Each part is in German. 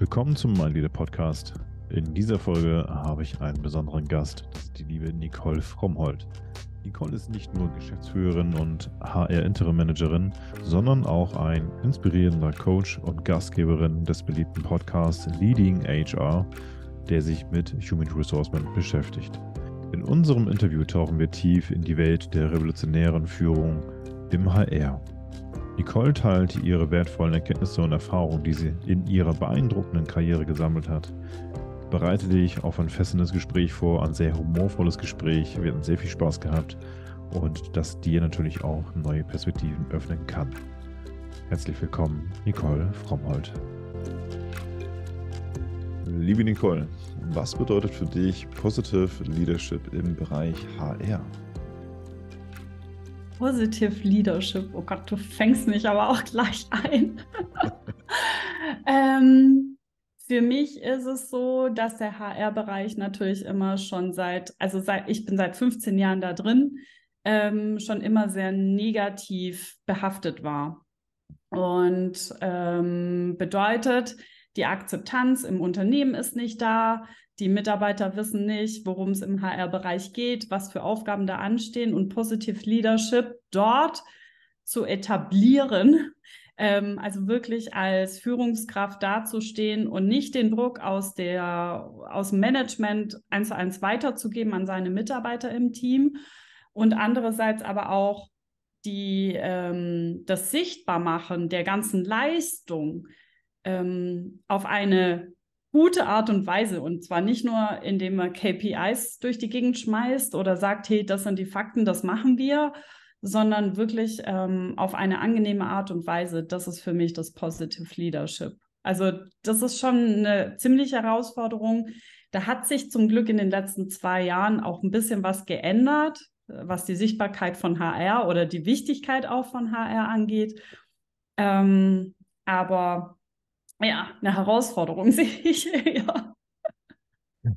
Willkommen zum My Leader Podcast. In dieser Folge habe ich einen besonderen Gast, das ist die liebe Nicole Frommhold. Nicole ist nicht nur Geschäftsführerin und HR-Interim-Managerin, sondern auch ein inspirierender Coach und Gastgeberin des beliebten Podcasts Leading HR, der sich mit Human Resourcement beschäftigt. In unserem Interview tauchen wir tief in die Welt der revolutionären Führung im HR. Nicole teilt ihre wertvollen Erkenntnisse und Erfahrungen, die sie in ihrer beeindruckenden Karriere gesammelt hat. Bereite dich auf ein fesselndes Gespräch vor, ein sehr humorvolles Gespräch. Wir hatten sehr viel Spaß gehabt und das dir natürlich auch neue Perspektiven öffnen kann. Herzlich willkommen, Nicole Frommhold. Liebe Nicole, was bedeutet für dich Positive Leadership im Bereich HR? Positive Leadership. Oh Gott, du fängst mich aber auch gleich ein. ähm, für mich ist es so, dass der HR-Bereich natürlich immer schon seit, also seit, ich bin seit 15 Jahren da drin, ähm, schon immer sehr negativ behaftet war. Und ähm, bedeutet, die Akzeptanz im Unternehmen ist nicht da, die Mitarbeiter wissen nicht, worum es im HR-Bereich geht, was für Aufgaben da anstehen und Positive Leadership dort zu etablieren, ähm, also wirklich als Führungskraft dazustehen und nicht den Druck aus, der, aus dem Management eins zu eins weiterzugeben an seine Mitarbeiter im Team und andererseits aber auch die, ähm, das Sichtbarmachen der ganzen Leistung ähm, auf eine gute Art und Weise. Und zwar nicht nur, indem man KPIs durch die Gegend schmeißt oder sagt, hey, das sind die Fakten, das machen wir, sondern wirklich ähm, auf eine angenehme Art und Weise. Das ist für mich das Positive Leadership. Also das ist schon eine ziemliche Herausforderung. Da hat sich zum Glück in den letzten zwei Jahren auch ein bisschen was geändert, was die Sichtbarkeit von HR oder die Wichtigkeit auch von HR angeht. Ähm, aber ja, eine Herausforderung sehe ich. ja.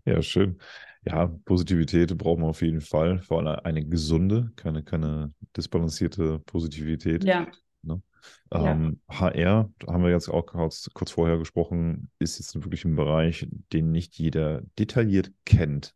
ja, schön. Ja, Positivität brauchen wir auf jeden Fall. Vor allem eine gesunde, keine, keine disbalancierte Positivität. Ja. Ne? Ähm, ja. HR, haben wir jetzt auch kurz, kurz vorher gesprochen, ist jetzt wirklich ein Bereich, den nicht jeder detailliert kennt.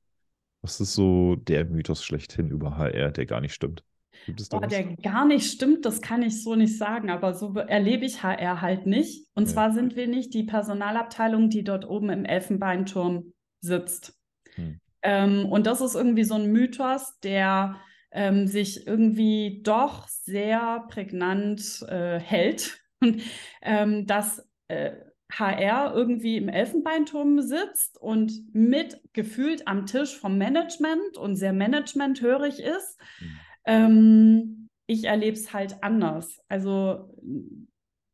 Was ist so der Mythos schlechthin über HR, der gar nicht stimmt? Gibt es da Boah, der gar nicht stimmt, das kann ich so nicht sagen, aber so erlebe ich HR halt nicht. Und ja. zwar sind wir nicht die Personalabteilung, die dort oben im Elfenbeinturm sitzt. Hm. Ähm, und das ist irgendwie so ein Mythos, der ähm, sich irgendwie doch sehr prägnant äh, hält. Und, ähm, dass äh, HR irgendwie im Elfenbeinturm sitzt und mit gefühlt am Tisch vom Management und sehr managementhörig ist. Hm ähm, ich erlebe es halt anders. Also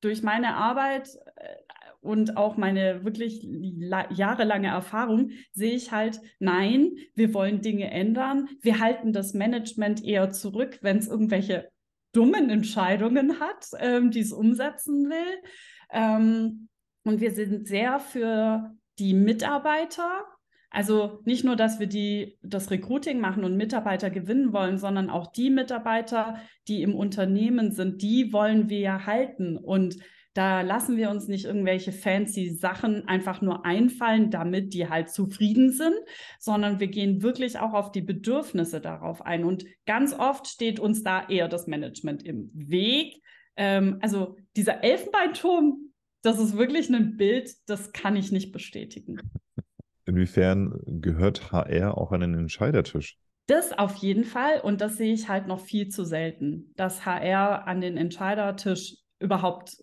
durch meine Arbeit äh, und auch meine wirklich jahrelange Erfahrung sehe ich halt, nein, wir wollen Dinge ändern. Wir halten das Management eher zurück, wenn es irgendwelche dummen Entscheidungen hat, ähm, die es umsetzen will. Ähm, und wir sind sehr für die Mitarbeiter also nicht nur, dass wir die, das Recruiting machen und Mitarbeiter gewinnen wollen, sondern auch die Mitarbeiter, die im Unternehmen sind, die wollen wir ja halten. Und da lassen wir uns nicht irgendwelche fancy Sachen einfach nur einfallen, damit die halt zufrieden sind, sondern wir gehen wirklich auch auf die Bedürfnisse darauf ein. Und ganz oft steht uns da eher das Management im Weg. Ähm, also dieser Elfenbeinturm, das ist wirklich ein Bild, das kann ich nicht bestätigen. Inwiefern gehört HR auch an den Entscheidertisch? Das auf jeden Fall. Und das sehe ich halt noch viel zu selten, dass HR an den Entscheidertisch überhaupt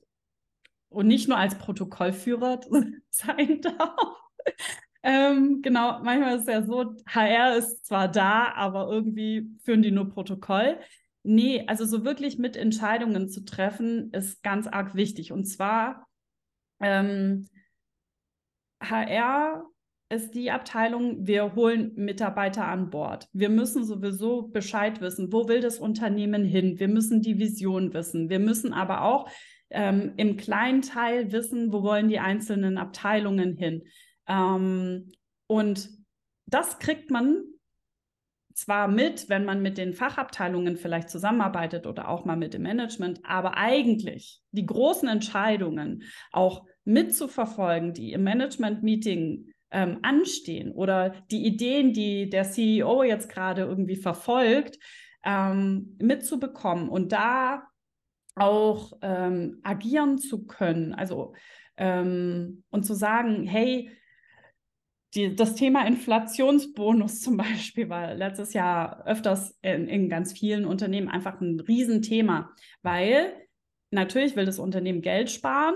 und nicht nur als Protokollführer sein darf. ähm, genau, manchmal ist es ja so, HR ist zwar da, aber irgendwie führen die nur Protokoll. Nee, also so wirklich mit Entscheidungen zu treffen, ist ganz arg wichtig. Und zwar ähm, HR ist die Abteilung, wir holen Mitarbeiter an Bord. Wir müssen sowieso Bescheid wissen, wo will das Unternehmen hin. Wir müssen die Vision wissen. Wir müssen aber auch ähm, im kleinen Teil wissen, wo wollen die einzelnen Abteilungen hin. Ähm, und das kriegt man zwar mit, wenn man mit den Fachabteilungen vielleicht zusammenarbeitet oder auch mal mit dem Management, aber eigentlich die großen Entscheidungen, auch mitzuverfolgen, die im Management-Meeting ähm, anstehen oder die Ideen, die der CEO jetzt gerade irgendwie verfolgt, ähm, mitzubekommen und da auch ähm, agieren zu können. Also ähm, und zu sagen, hey, die, das Thema Inflationsbonus zum Beispiel war letztes Jahr öfters in, in ganz vielen Unternehmen einfach ein Riesenthema, weil natürlich will das Unternehmen Geld sparen,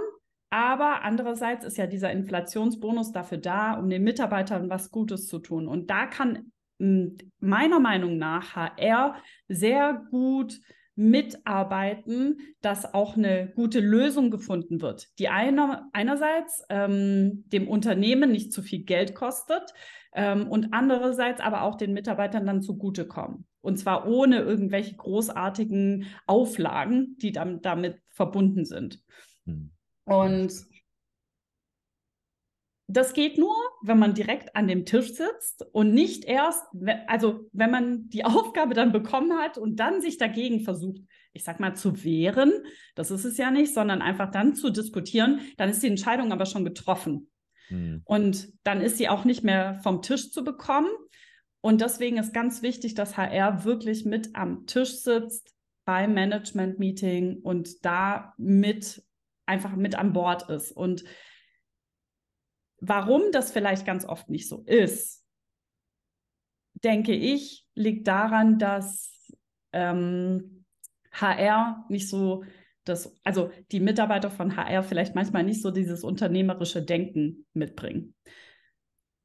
aber andererseits ist ja dieser Inflationsbonus dafür da, um den Mitarbeitern was Gutes zu tun. Und da kann meiner Meinung nach HR sehr gut mitarbeiten, dass auch eine gute Lösung gefunden wird, die einer, einerseits ähm, dem Unternehmen nicht zu viel Geld kostet ähm, und andererseits aber auch den Mitarbeitern dann zugutekommen. Und zwar ohne irgendwelche großartigen Auflagen, die dann damit verbunden sind. Hm. Und das geht nur, wenn man direkt an dem Tisch sitzt und nicht erst, also wenn man die Aufgabe dann bekommen hat und dann sich dagegen versucht, ich sag mal, zu wehren, das ist es ja nicht, sondern einfach dann zu diskutieren, dann ist die Entscheidung aber schon getroffen. Mhm. Und dann ist sie auch nicht mehr vom Tisch zu bekommen. Und deswegen ist ganz wichtig, dass HR wirklich mit am Tisch sitzt beim Management-Meeting und da mit einfach mit an Bord ist. Und Warum das vielleicht ganz oft nicht so ist, denke ich, liegt daran, dass ähm, HR nicht so das, also die Mitarbeiter von HR vielleicht manchmal nicht so dieses unternehmerische Denken mitbringen.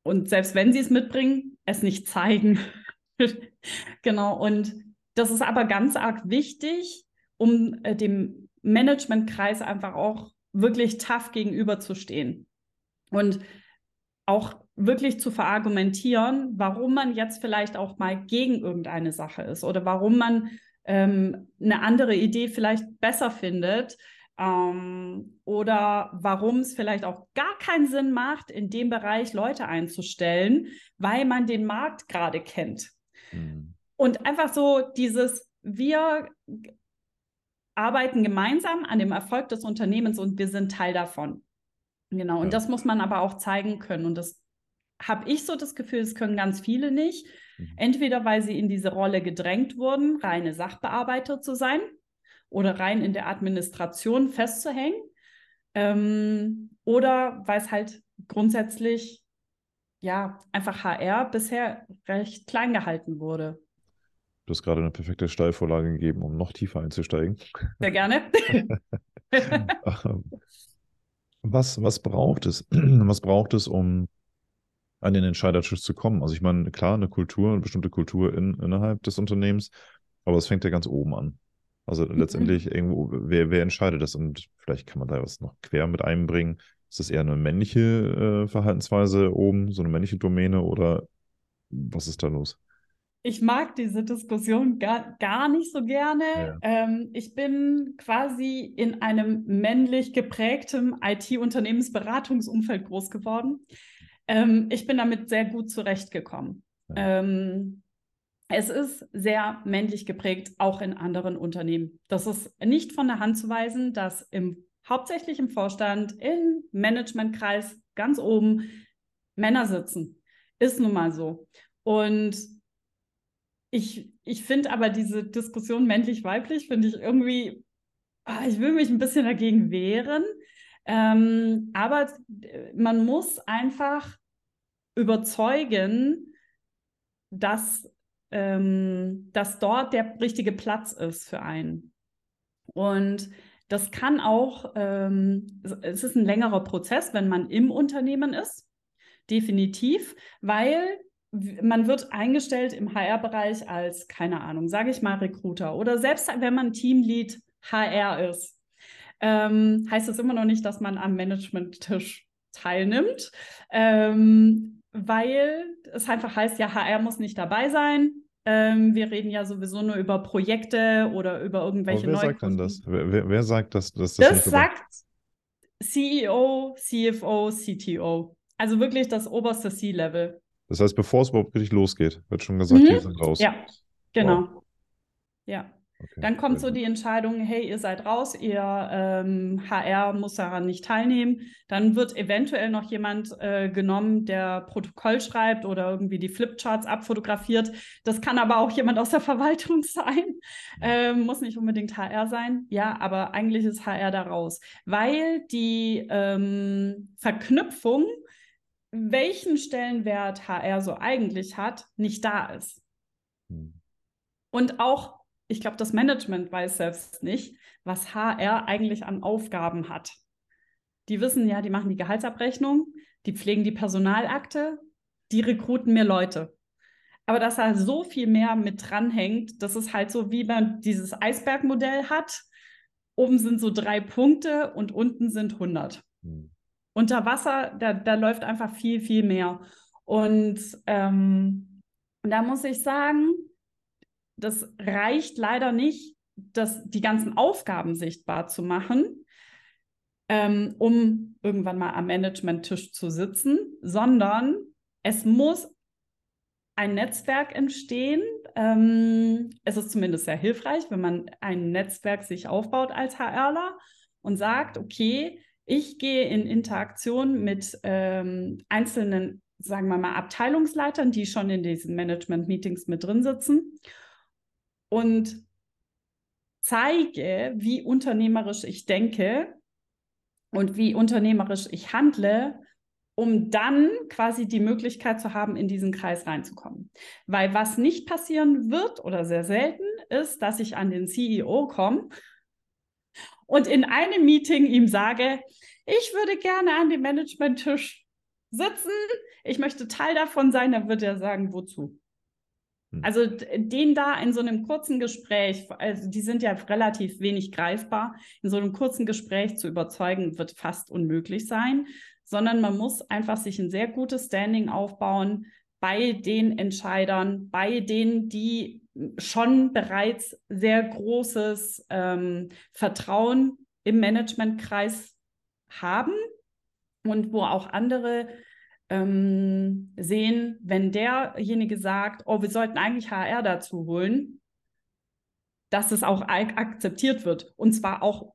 Und selbst wenn sie es mitbringen, es nicht zeigen. genau. Und das ist aber ganz arg wichtig, um äh, dem Managementkreis einfach auch wirklich tough gegenüberzustehen. Und auch wirklich zu verargumentieren, warum man jetzt vielleicht auch mal gegen irgendeine Sache ist oder warum man ähm, eine andere Idee vielleicht besser findet ähm, oder warum es vielleicht auch gar keinen Sinn macht, in dem Bereich Leute einzustellen, weil man den Markt gerade kennt. Mhm. Und einfach so dieses, wir arbeiten gemeinsam an dem Erfolg des Unternehmens und wir sind Teil davon. Genau, und ja. das muss man aber auch zeigen können. Und das habe ich so das Gefühl, das können ganz viele nicht. Mhm. Entweder weil sie in diese Rolle gedrängt wurden, reine Sachbearbeiter zu sein oder rein in der Administration festzuhängen. Ähm, oder weil es halt grundsätzlich ja einfach HR bisher recht klein gehalten wurde. Du hast gerade eine perfekte Steilvorlage gegeben, um noch tiefer einzusteigen. Sehr gerne. Ähm, was, was braucht es? Was braucht es, um an den Entscheidertisch zu kommen? Also ich meine, klar, eine Kultur, eine bestimmte Kultur in, innerhalb des Unternehmens, aber es fängt ja ganz oben an. Also mhm. letztendlich irgendwo, wer, wer entscheidet das? Und vielleicht kann man da was noch quer mit einbringen. Ist das eher eine männliche äh, Verhaltensweise oben, so eine männliche Domäne oder was ist da los? Ich mag diese Diskussion gar, gar nicht so gerne. Ja. Ähm, ich bin quasi in einem männlich geprägtem IT-Unternehmensberatungsumfeld groß geworden. Ähm, ich bin damit sehr gut zurechtgekommen. Ja. Ähm, es ist sehr männlich geprägt, auch in anderen Unternehmen. Das ist nicht von der Hand zu weisen, dass im, hauptsächlich im Vorstand, im Managementkreis ganz oben Männer sitzen. Ist nun mal so. Und ich, ich finde aber diese Diskussion männlich-weiblich, finde ich irgendwie, ah, ich will mich ein bisschen dagegen wehren. Ähm, aber man muss einfach überzeugen, dass, ähm, dass dort der richtige Platz ist für einen. Und das kann auch, ähm, es ist ein längerer Prozess, wenn man im Unternehmen ist, definitiv, weil man wird eingestellt im HR-Bereich als, keine Ahnung, sage ich mal, Recruiter oder selbst wenn man Teamlead HR ist, ähm, heißt das immer noch nicht, dass man am Management-Tisch teilnimmt, ähm, weil es einfach heißt, ja, HR muss nicht dabei sein. Ähm, wir reden ja sowieso nur über Projekte oder über irgendwelche Aber wer sagt denn das? Wer, wer, sagt, dass, dass das Das sagt CEO, CFO, CTO. Also wirklich das oberste C-Level. Das heißt, bevor es überhaupt richtig losgeht, wird schon gesagt, mhm. die sind raus. Ja, genau. Wow. Ja. Okay. Dann kommt so die Entscheidung, hey, ihr seid raus, ihr ähm, HR muss daran nicht teilnehmen. Dann wird eventuell noch jemand äh, genommen, der Protokoll schreibt oder irgendwie die Flipcharts abfotografiert. Das kann aber auch jemand aus der Verwaltung sein. Ähm, muss nicht unbedingt HR sein. Ja, aber eigentlich ist HR da raus, weil die ähm, Verknüpfung, welchen Stellenwert HR so eigentlich hat, nicht da ist. Hm. Und auch ich glaube, das Management weiß selbst nicht, was HR eigentlich an Aufgaben hat. Die wissen ja, die machen die Gehaltsabrechnung, die pflegen die Personalakte, die rekruten mehr Leute. Aber dass da so viel mehr mit dranhängt, das ist halt so, wie man dieses Eisbergmodell hat. Oben sind so drei Punkte und unten sind 100. Mhm. Unter Wasser, da, da läuft einfach viel, viel mehr. Und ähm, da muss ich sagen, das reicht leider nicht, das, die ganzen Aufgaben sichtbar zu machen, ähm, um irgendwann mal am Management-Tisch zu sitzen, sondern es muss ein Netzwerk entstehen. Ähm, es ist zumindest sehr hilfreich, wenn man ein Netzwerk sich aufbaut als HRler und sagt, okay, ich gehe in Interaktion mit ähm, einzelnen, sagen wir mal, Abteilungsleitern, die schon in diesen Management-Meetings mit drin sitzen und zeige, wie unternehmerisch ich denke und wie unternehmerisch ich handle, um dann quasi die Möglichkeit zu haben, in diesen Kreis reinzukommen. Weil was nicht passieren wird oder sehr selten ist, dass ich an den CEO komme und in einem Meeting ihm sage, ich würde gerne an dem Management-Tisch sitzen, ich möchte Teil davon sein, dann wird er sagen, wozu? Hm. Also den da in so einem kurzen Gespräch, also die sind ja relativ wenig greifbar, in so einem kurzen Gespräch zu überzeugen, wird fast unmöglich sein, sondern man muss einfach sich ein sehr gutes Standing aufbauen bei den Entscheidern, bei denen, die schon bereits sehr großes ähm, Vertrauen im Managementkreis haben und wo auch andere ähm, sehen, wenn derjenige sagt, oh, wir sollten eigentlich HR dazu holen, dass es auch akzeptiert wird. Und zwar auch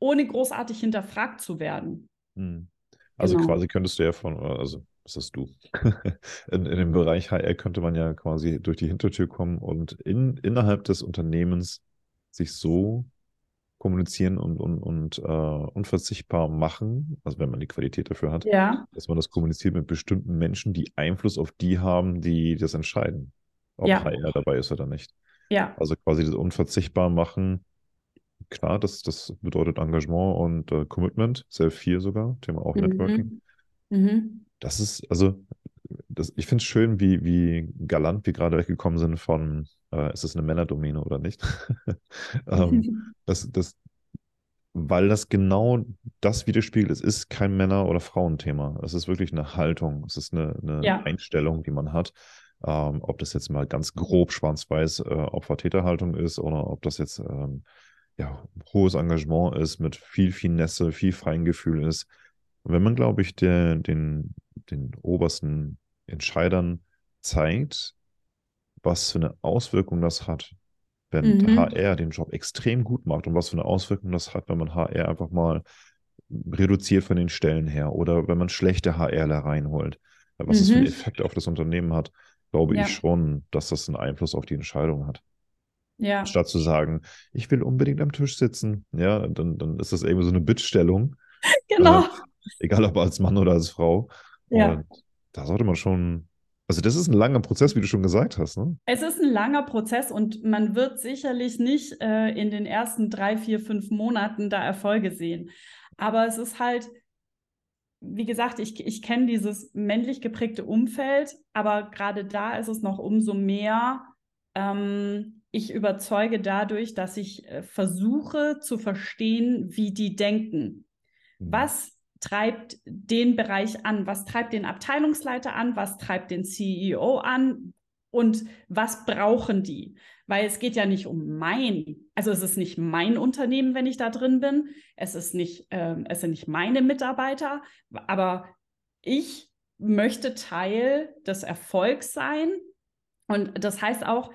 ohne großartig hinterfragt zu werden. Hm. Also genau. quasi könntest du ja von, also was ist du? in, in dem Bereich HR könnte man ja quasi durch die Hintertür kommen und in, innerhalb des Unternehmens sich so kommunizieren und, und, und uh, unverzichtbar machen, also wenn man die Qualität dafür hat, ja. dass man das kommuniziert mit bestimmten Menschen, die Einfluss auf die haben, die das entscheiden, ob ja. HR dabei ist oder nicht. Ja. Also quasi das unverzichtbar machen. Klar, das, das bedeutet Engagement und uh, Commitment, sehr viel sogar, Thema auch mhm. Networking. Mhm. Das ist, also das, ich finde es schön, wie, wie galant wir gerade weggekommen sind von, äh, ist es eine Männerdomäne oder nicht? ähm, das, das, weil das genau das widerspiegelt. Es ist kein Männer- oder Frauenthema. Es ist wirklich eine Haltung. Es ist eine, eine ja. Einstellung, die man hat. Ähm, ob das jetzt mal ganz grob schwarz-weiß äh, Opfer-Täter-Haltung ist oder ob das jetzt ähm, ja, hohes Engagement ist, mit viel Finesse, viel Feingefühl ist. Und wenn man, glaube ich, der, den, den obersten Entscheidern zeigt, was für eine Auswirkung das hat, wenn mhm. HR den Job extrem gut macht und was für eine Auswirkung das hat, wenn man HR einfach mal reduziert von den Stellen her oder wenn man schlechte HRler reinholt. Was mhm. das für einen Effekt auf das Unternehmen hat, glaube ja. ich schon, dass das einen Einfluss auf die Entscheidung hat. Ja. Statt zu sagen, ich will unbedingt am Tisch sitzen, ja, dann, dann ist das irgendwie so eine Bittstellung. Genau. Egal ob als Mann oder als Frau. Ja. Und da sollte man schon, also das ist ein langer Prozess, wie du schon gesagt hast. Ne? Es ist ein langer Prozess und man wird sicherlich nicht äh, in den ersten drei, vier, fünf Monaten da Erfolge sehen. Aber es ist halt, wie gesagt, ich, ich kenne dieses männlich geprägte Umfeld, aber gerade da ist es noch umso mehr. Ähm, ich überzeuge dadurch, dass ich äh, versuche zu verstehen, wie die denken. Mhm. Was treibt den Bereich an? Was treibt den Abteilungsleiter an? Was treibt den CEO an? Und was brauchen die? Weil es geht ja nicht um mein, also es ist nicht mein Unternehmen, wenn ich da drin bin. Es ist nicht, äh, es sind nicht meine Mitarbeiter, aber ich möchte Teil des Erfolgs sein. Und das heißt auch,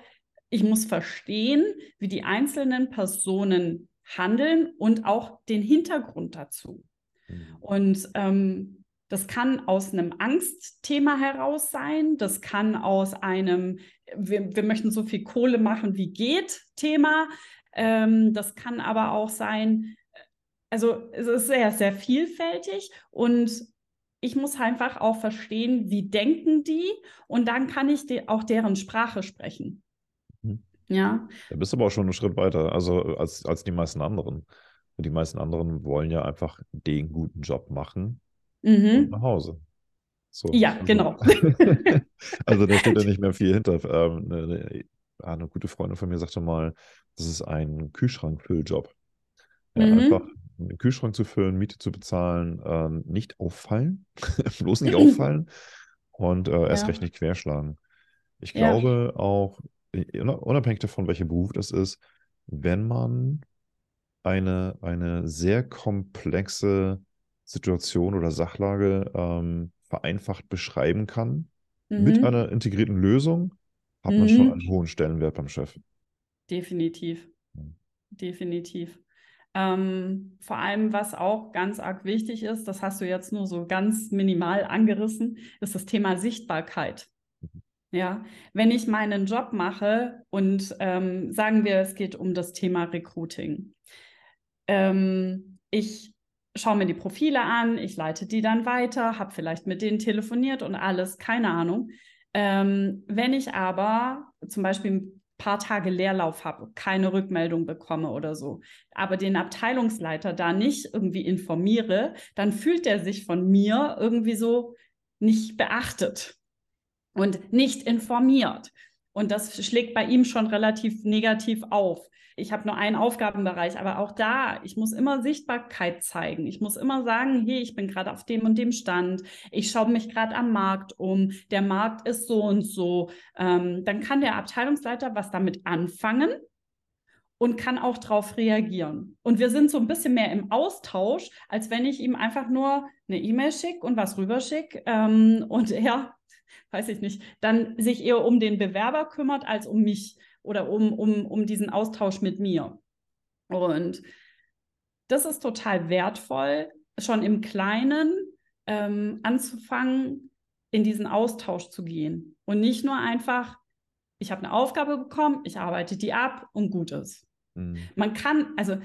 ich muss verstehen, wie die einzelnen Personen handeln und auch den Hintergrund dazu. Mhm. Und ähm, das kann aus einem Angstthema heraus sein, das kann aus einem, wir, wir möchten so viel Kohle machen, wie geht, Thema. Ähm, das kann aber auch sein, also es ist sehr, sehr vielfältig und ich muss einfach auch verstehen, wie denken die und dann kann ich de auch deren Sprache sprechen. Mhm. Ja. Da bist du aber auch schon einen Schritt weiter, also als, als die meisten anderen. Die meisten anderen wollen ja einfach den guten Job machen mhm. und nach Hause. So, ja, also, genau. also da steht ja nicht mehr viel hinter. Ähm, eine, eine, eine, gute Freundin von mir sagte mal, das ist ein Kühlschrankfülljob. Ja, mhm. Einfach einen Kühlschrank zu füllen, Miete zu bezahlen, ähm, nicht auffallen, bloß nicht auffallen und äh, erst ja. recht nicht querschlagen. Ich glaube ja. auch, unabhängig davon, welcher Beruf das ist, wenn man eine, eine sehr komplexe Situation oder Sachlage ähm, vereinfacht beschreiben kann, mhm. mit einer integrierten Lösung, hat mhm. man schon mhm. einen hohen Stellenwert beim Chef. Definitiv. Mhm. Definitiv. Ähm, vor allem, was auch ganz arg wichtig ist, das hast du jetzt nur so ganz minimal angerissen, ist das Thema Sichtbarkeit. Mhm. Ja, wenn ich meinen Job mache und ähm, sagen wir, es geht um das Thema Recruiting. Ähm, ich schaue mir die Profile an, ich leite die dann weiter, habe vielleicht mit denen telefoniert und alles, keine Ahnung. Ähm, wenn ich aber zum Beispiel paar Tage Leerlauf habe, keine Rückmeldung bekomme oder so, aber den Abteilungsleiter da nicht irgendwie informiere, dann fühlt er sich von mir irgendwie so nicht beachtet und nicht informiert. Und das schlägt bei ihm schon relativ negativ auf ich habe nur einen Aufgabenbereich, aber auch da, ich muss immer Sichtbarkeit zeigen. Ich muss immer sagen, hey, ich bin gerade auf dem und dem Stand. Ich schaue mich gerade am Markt um. Der Markt ist so und so. Ähm, dann kann der Abteilungsleiter was damit anfangen und kann auch darauf reagieren. Und wir sind so ein bisschen mehr im Austausch, als wenn ich ihm einfach nur eine E-Mail schicke und was rüberschicke ähm, und er, weiß ich nicht, dann sich eher um den Bewerber kümmert als um mich oder um, um, um diesen Austausch mit mir. Und das ist total wertvoll, schon im Kleinen ähm, anzufangen, in diesen Austausch zu gehen. Und nicht nur einfach, ich habe eine Aufgabe bekommen, ich arbeite die ab und gut ist. Mhm. Man kann, also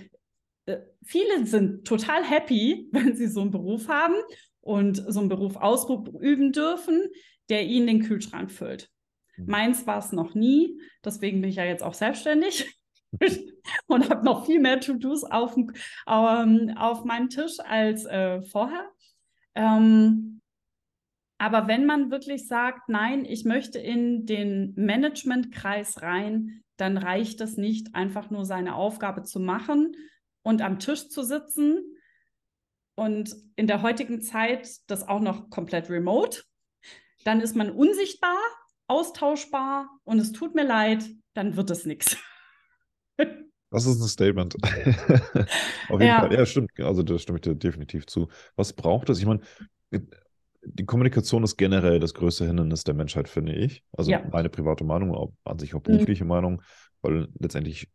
äh, viele sind total happy, wenn sie so einen Beruf haben und so einen Beruf ausüben dürfen, der ihnen den Kühlschrank füllt. Mhm. Meins war es noch nie, deswegen bin ich ja jetzt auch selbstständig und habe noch viel mehr To-Dos auf, ähm, auf meinem Tisch als äh, vorher. Ähm, aber wenn man wirklich sagt, nein, ich möchte in den Managementkreis rein, dann reicht es nicht, einfach nur seine Aufgabe zu machen und am Tisch zu sitzen und in der heutigen Zeit das auch noch komplett remote. Dann ist man unsichtbar austauschbar und es tut mir leid, dann wird es nichts. Das ist ein Statement. Auf jeden ja. Fall. Ja, stimmt. Also da stimme ich dir definitiv zu. Was braucht es? Ich meine, die Kommunikation ist generell das größte Hindernis der Menschheit, finde ich. Also ja. meine private Meinung, an sich auch mhm. berufliche mhm. Meinung, weil letztendlich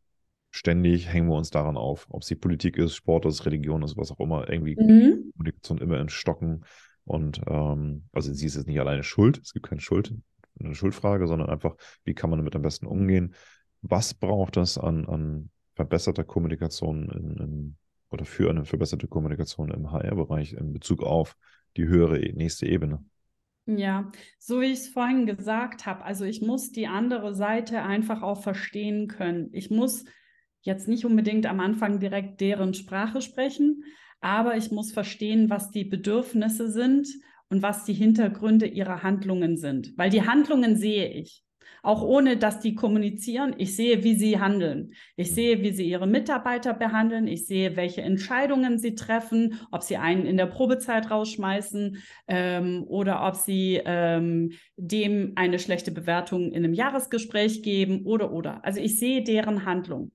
ständig hängen wir uns daran auf, ob es die Politik ist, Sport ist, Religion ist, was auch immer, irgendwie mhm. Kommunikation immer in Stocken. Und ähm, also sie ist jetzt nicht alleine schuld, es gibt keine Schuld eine Schuldfrage, sondern einfach, wie kann man damit am besten umgehen? Was braucht es an, an verbesserter Kommunikation in, in, oder für eine verbesserte Kommunikation im HR-Bereich in Bezug auf die höhere e, nächste Ebene? Ja, so wie ich es vorhin gesagt habe, also ich muss die andere Seite einfach auch verstehen können. Ich muss jetzt nicht unbedingt am Anfang direkt deren Sprache sprechen, aber ich muss verstehen, was die Bedürfnisse sind und was die Hintergründe ihrer Handlungen sind. Weil die Handlungen sehe ich. Auch ohne, dass die kommunizieren. Ich sehe, wie sie handeln. Ich sehe, wie sie ihre Mitarbeiter behandeln. Ich sehe, welche Entscheidungen sie treffen, ob sie einen in der Probezeit rausschmeißen ähm, oder ob sie ähm, dem eine schlechte Bewertung in einem Jahresgespräch geben oder oder. Also ich sehe deren Handlung.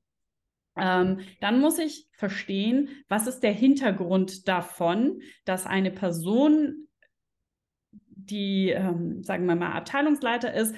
Ähm, dann muss ich verstehen, was ist der Hintergrund davon, dass eine Person die, ähm, sagen wir mal, Abteilungsleiter ist,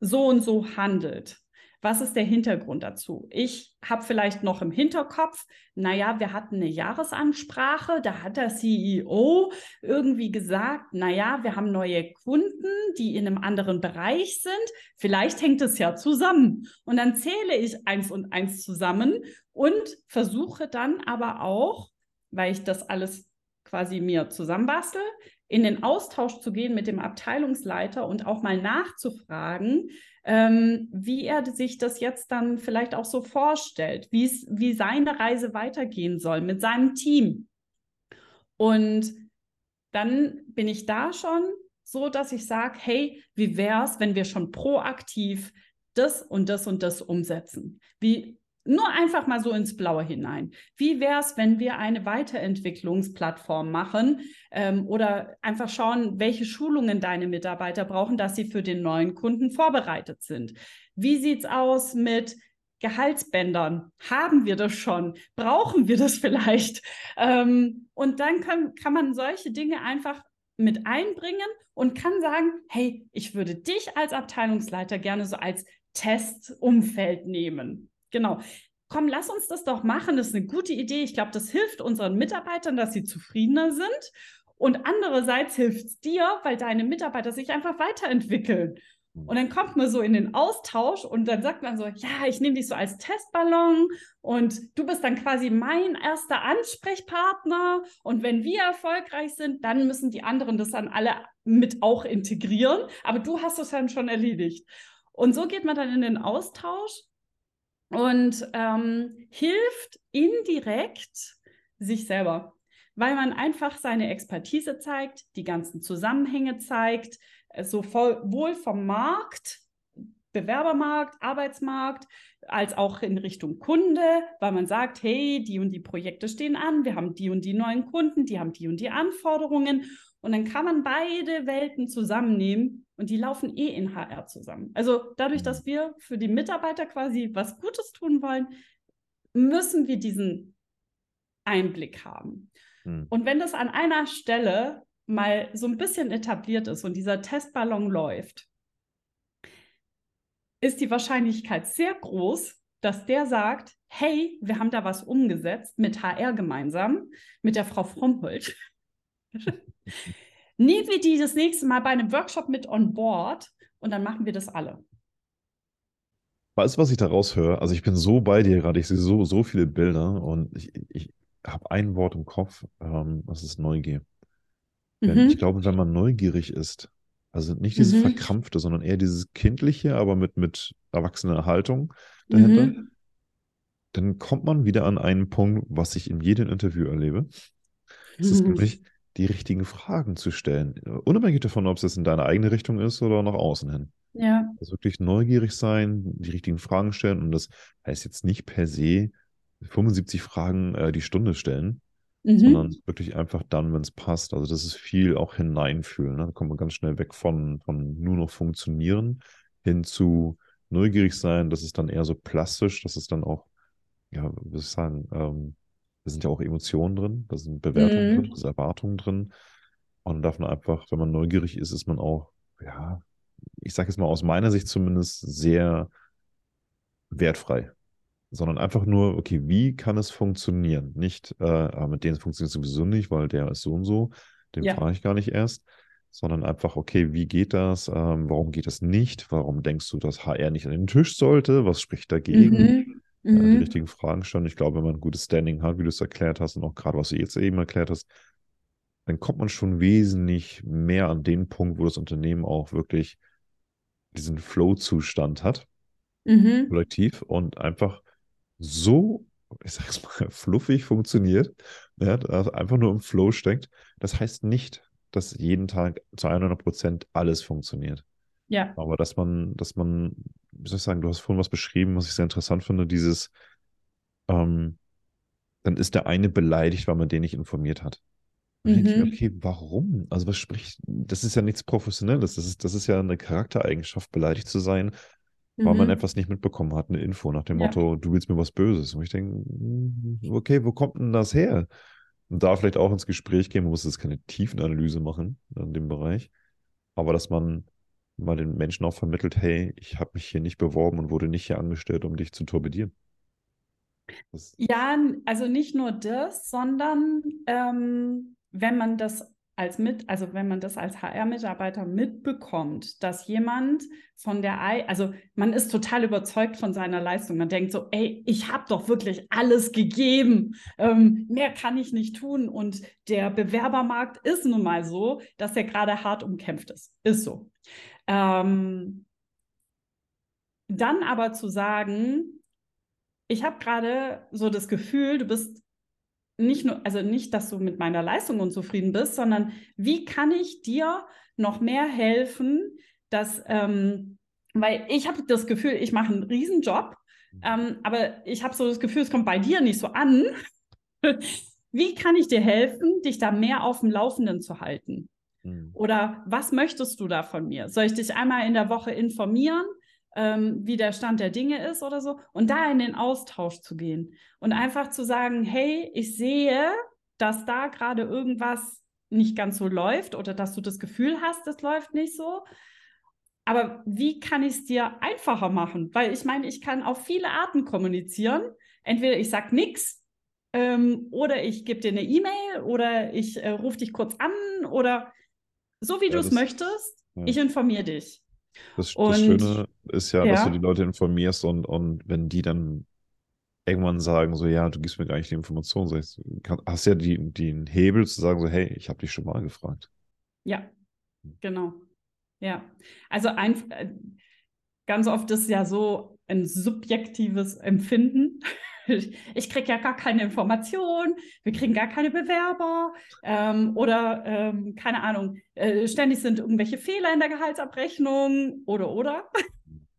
so und so handelt. Was ist der Hintergrund dazu? Ich habe vielleicht noch im Hinterkopf, naja, wir hatten eine Jahresansprache, da hat der CEO irgendwie gesagt, naja, wir haben neue Kunden, die in einem anderen Bereich sind. Vielleicht hängt es ja zusammen. Und dann zähle ich eins und eins zusammen und versuche dann aber auch, weil ich das alles quasi mir zusammenbastel, in den Austausch zu gehen mit dem Abteilungsleiter und auch mal nachzufragen, ähm, wie er sich das jetzt dann vielleicht auch so vorstellt, wie seine Reise weitergehen soll mit seinem Team. Und dann bin ich da schon so, dass ich sage, hey, wie wäre es, wenn wir schon proaktiv das und das und das umsetzen? Wie, nur einfach mal so ins Blaue hinein. Wie wäre es, wenn wir eine Weiterentwicklungsplattform machen ähm, oder einfach schauen, welche Schulungen deine Mitarbeiter brauchen, dass sie für den neuen Kunden vorbereitet sind? Wie sieht es aus mit Gehaltsbändern? Haben wir das schon? Brauchen wir das vielleicht? Ähm, und dann kann, kann man solche Dinge einfach mit einbringen und kann sagen, hey, ich würde dich als Abteilungsleiter gerne so als Testumfeld nehmen. Genau. Komm, lass uns das doch machen. Das ist eine gute Idee. Ich glaube, das hilft unseren Mitarbeitern, dass sie zufriedener sind. Und andererseits hilft es dir, weil deine Mitarbeiter sich einfach weiterentwickeln. Und dann kommt man so in den Austausch und dann sagt man so, ja, ich nehme dich so als Testballon und du bist dann quasi mein erster Ansprechpartner. Und wenn wir erfolgreich sind, dann müssen die anderen das dann alle mit auch integrieren. Aber du hast es dann schon erledigt. Und so geht man dann in den Austausch und ähm, hilft indirekt sich selber, weil man einfach seine Expertise zeigt, die ganzen Zusammenhänge zeigt, äh, sowohl vom Markt, Bewerbermarkt, Arbeitsmarkt, als auch in Richtung Kunde, weil man sagt, hey, die und die Projekte stehen an, wir haben die und die neuen Kunden, die haben die und die Anforderungen. Und dann kann man beide Welten zusammennehmen und die laufen eh in HR zusammen. Also dadurch, dass mhm. wir für die Mitarbeiter quasi was Gutes tun wollen, müssen wir diesen Einblick haben. Hm. Und wenn das an einer Stelle mal so ein bisschen etabliert ist und dieser Testballon läuft, ist die Wahrscheinlichkeit sehr groß, dass der sagt, hey, wir haben da was umgesetzt mit HR gemeinsam, mit der Frau Frommholt. Nehmen wir die das nächste Mal bei einem Workshop mit on board und dann machen wir das alle. Weißt du, was ich da raushöre? Also ich bin so bei dir gerade, ich sehe so, so viele Bilder und ich, ich habe ein Wort im Kopf, ähm, das ist Neugier. Mhm. Ich glaube, wenn man neugierig ist, also nicht dieses mhm. Verkrampfte, sondern eher dieses Kindliche, aber mit, mit erwachsener Haltung dahinter, mhm. dann kommt man wieder an einen Punkt, was ich in jedem Interview erlebe. Es ist nämlich, die richtigen Fragen zu stellen. Unabhängig davon, ob es jetzt in deine eigene Richtung ist oder nach außen hin. Ja. Also wirklich neugierig sein, die richtigen Fragen stellen. Und das heißt jetzt nicht per se 75 Fragen äh, die Stunde stellen, mhm. sondern wirklich einfach dann, wenn es passt. Also das ist viel auch hineinfühlen. Ne? Da kommt man ganz schnell weg von, von nur noch funktionieren hin zu neugierig sein. Das ist dann eher so plastisch, das ist dann auch, ja, soll ich sagen, ähm, da sind ja auch Emotionen drin, da sind Bewertungen mhm. drin, da sind Erwartungen drin. Und darf man einfach, wenn man neugierig ist, ist man auch, ja, ich sage jetzt mal aus meiner Sicht zumindest sehr wertfrei. Sondern einfach nur, okay, wie kann es funktionieren? Nicht, äh, ah, mit denen funktioniert es sowieso nicht, weil der ist so und so, den ja. frage ich gar nicht erst, sondern einfach, okay, wie geht das? Ähm, warum geht das nicht? Warum denkst du, dass HR nicht an den Tisch sollte? Was spricht dagegen? Mhm mhm. die richtigen Fragen stellen. Ich glaube, wenn man ein gutes Standing hat, wie du es erklärt hast und auch gerade, was du jetzt eben erklärt hast, dann kommt man schon wesentlich mehr an den Punkt, wo das Unternehmen auch wirklich diesen Flow-Zustand hat, mhm. kollektiv und einfach so, ich sag's mal, fluffig funktioniert, ja, einfach nur im Flow steckt. Das heißt nicht, dass jeden Tag zu 100 Prozent alles funktioniert. Ja. Aber dass man, dass man, wie soll ich sagen, du hast vorhin was beschrieben, was ich sehr interessant finde, dieses, ähm, dann ist der eine beleidigt, weil man den nicht informiert hat. Und mhm. denke ich mir, mhm. okay, warum? Also was spricht, das ist ja nichts Professionelles, das ist, das ist ja eine Charaktereigenschaft, beleidigt zu sein, weil mhm. man etwas nicht mitbekommen hat, eine Info nach dem ja. Motto, du willst mir was Böses. Und ich denke, hm, okay, wo kommt denn das her? Und da vielleicht auch ins Gespräch gehen, man muss jetzt keine Tiefenanalyse machen in dem Bereich, aber dass man mal den Menschen auch vermittelt, hey, ich habe mich hier nicht beworben und wurde nicht hier angestellt, um dich zu torpedieren. Das ja, also nicht nur das, sondern ähm, wenn man das als mit, also wenn man das als HR-Mitarbeiter mitbekommt, dass jemand von der, I also man ist total überzeugt von seiner Leistung. Man denkt so, ey, ich habe doch wirklich alles gegeben. Ähm, mehr kann ich nicht tun. Und der Bewerbermarkt ist nun mal so, dass er gerade hart umkämpft ist. Ist so. Ähm, dann aber zu sagen, ich habe gerade so das Gefühl, du bist nicht nur, also nicht, dass du mit meiner Leistung unzufrieden bist, sondern wie kann ich dir noch mehr helfen, dass, ähm, weil ich habe das Gefühl, ich mache einen Riesenjob, mhm. ähm, aber ich habe so das Gefühl, es kommt bei dir nicht so an. wie kann ich dir helfen, dich da mehr auf dem Laufenden zu halten? Mhm. Oder was möchtest du da von mir? Soll ich dich einmal in der Woche informieren? ähm, wie der Stand der Dinge ist oder so, und da in den Austausch zu gehen und einfach zu sagen, hey, ich sehe, dass da gerade irgendwas nicht ganz so läuft oder dass du das Gefühl hast, es läuft nicht so. Aber wie kann ich es dir einfacher machen? Weil ich meine, ich kann auf viele Arten kommunizieren. Entweder ich sage nichts ähm, oder ich gebe dir eine E-Mail oder ich äh, rufe dich kurz an oder so wie ja, du es möchtest, ja. ich informiere dich. Das, das Schöne ist ja, dass du die Leute informierst und, und wenn die dann irgendwann sagen, so, ja, du gibst mir gar nicht die Informationen, so, hast ja die, den Hebel zu sagen, so, hey, ich habe dich schon mal gefragt. Ja, genau. Ja, also ein, äh, ganz oft ist ja so ein subjektives Empfinden. ich kriege ja gar keine Information, wir kriegen gar keine Bewerber ähm, oder ähm, keine Ahnung, äh, ständig sind irgendwelche Fehler in der Gehaltsabrechnung oder oder.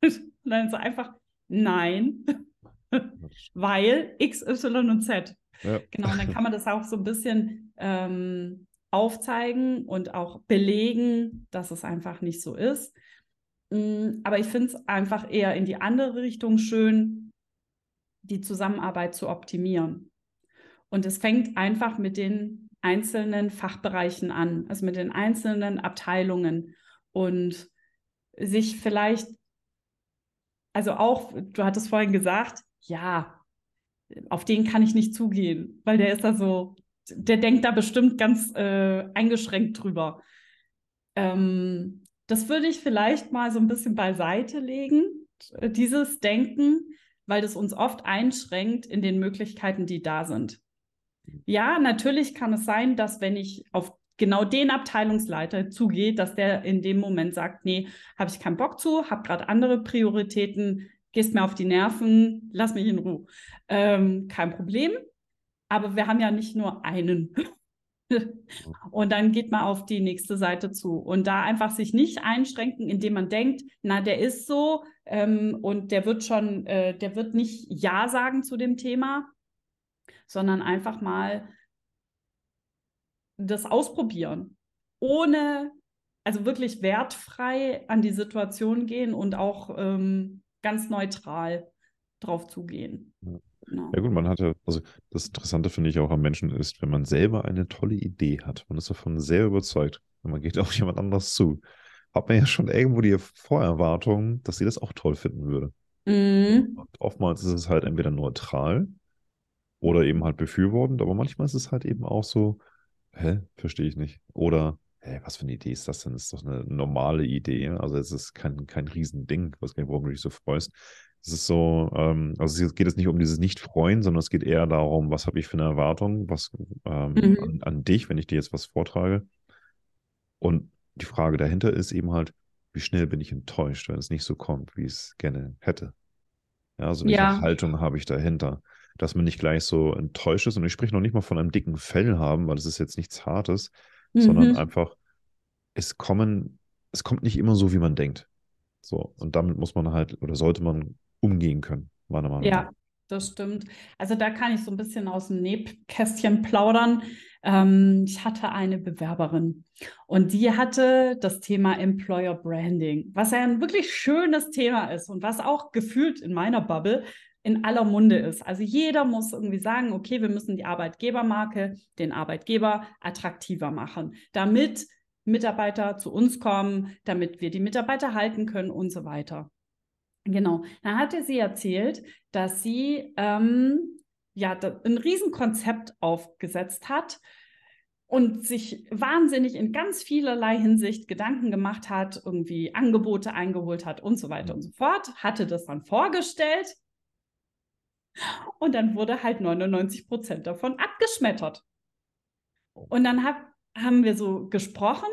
und dann so einfach nein, weil X, Y und Z. Ja. Genau, und dann kann man das auch so ein bisschen ähm, aufzeigen und auch belegen, dass es einfach nicht so ist. Mm, aber ich finde es einfach eher in die andere Richtung schön, die Zusammenarbeit zu optimieren. Und es fängt einfach mit den einzelnen Fachbereichen an, also mit den einzelnen Abteilungen und sich vielleicht, also auch, du hattest vorhin gesagt, ja, auf den kann ich nicht zugehen, weil der ist da so, der denkt da bestimmt ganz äh, eingeschränkt drüber. Ähm, das würde ich vielleicht mal so ein bisschen beiseite legen, dieses Denken, weil das uns oft einschränkt in den Möglichkeiten, die da sind. Ja, natürlich kann es sein, dass wenn ich auf genau den Abteilungsleiter zugehe, dass der in dem Moment sagt, nee, habe ich keinen Bock zu, habe gerade andere Prioritäten, gehst mir auf die Nerven, lass mich in Ruhe. Ähm, kein Problem. Aber wir haben ja nicht nur einen. und dann geht man auf die nächste Seite zu. Und da einfach sich nicht einschränken, indem man denkt, na, der ist so ähm, und der wird schon, äh, der wird nicht Ja sagen zu dem Thema, sondern einfach mal das ausprobieren. Ohne, also wirklich wertfrei an die Situation gehen und auch ähm, ganz neutral drauf zugehen. Ja. Genau. Ja gut, man hatte, also das Interessante finde ich auch am Menschen ist, wenn man selber eine tolle Idee hat, man ist davon sehr überzeugt und man geht auf jemand anderes zu, hat man ja schon irgendwo die Vorerwartung, dass sie das auch toll finden würde. Mhm. Und oftmals ist es halt entweder neutral oder eben halt befürwortend, aber manchmal ist es halt eben auch so, hä, verstehe ich nicht. Oder, hä, was für eine Idee ist das denn? Das ist doch eine normale Idee. Also es ist kein, kein Riesending, was gar nicht, warum du dich so freust. Es ist so, ähm, also es geht jetzt nicht um dieses Nicht-Freuen, sondern es geht eher darum, was habe ich für eine Erwartung, was ähm, mhm. an, an, dich, wenn ich dir jetzt was vortrage. Und die Frage dahinter ist eben halt, wie schnell bin ich enttäuscht, wenn es nicht so kommt, wie ich es gerne hätte. Ja, also welche ja. Haltung habe ich dahinter? Dass man nicht gleich so enttäuscht ist. Und ich spreche noch nicht mal von einem dicken Fell haben, weil das ist jetzt nichts Hartes, mhm. sondern einfach, es kommen, es kommt nicht immer so, wie man denkt. So, und damit muss man halt oder sollte man umgehen können, meiner Meinung nach. Ja, das stimmt. Also da kann ich so ein bisschen aus dem Nebkästchen plaudern. Ähm, ich hatte eine Bewerberin und die hatte das Thema Employer Branding, was ein wirklich schönes Thema ist und was auch gefühlt in meiner Bubble in aller Munde ist. Also jeder muss irgendwie sagen, okay, wir müssen die Arbeitgebermarke, den Arbeitgeber attraktiver machen, damit Mitarbeiter zu uns kommen, damit wir die Mitarbeiter halten können und so weiter. Genau. Dann hatte sie erzählt, dass sie ähm, ja ein Riesenkonzept aufgesetzt hat und sich wahnsinnig in ganz vielerlei Hinsicht Gedanken gemacht hat, irgendwie Angebote eingeholt hat und so weiter und so fort, hatte das dann vorgestellt und dann wurde halt 99 Prozent davon abgeschmettert. Und dann hab, haben wir so gesprochen.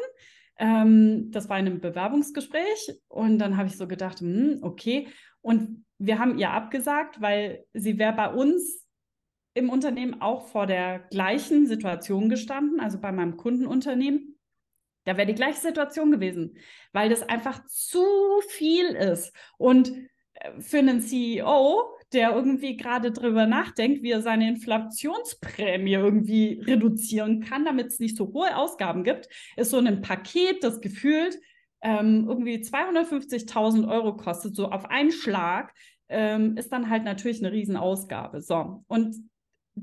Ähm, das war in einem Bewerbungsgespräch. Und dann habe ich so gedacht, hm, okay. Und wir haben ihr abgesagt, weil sie wäre bei uns im Unternehmen auch vor der gleichen Situation gestanden, also bei meinem Kundenunternehmen. Da wäre die gleiche Situation gewesen, weil das einfach zu viel ist. Und äh, für einen CEO der irgendwie gerade drüber nachdenkt, wie er seine Inflationsprämie irgendwie reduzieren kann, damit es nicht so hohe Ausgaben gibt, ist so ein Paket, das gefühlt ähm, irgendwie 250.000 Euro kostet, so auf einen Schlag, ähm, ist dann halt natürlich eine Riesenausgabe. So, und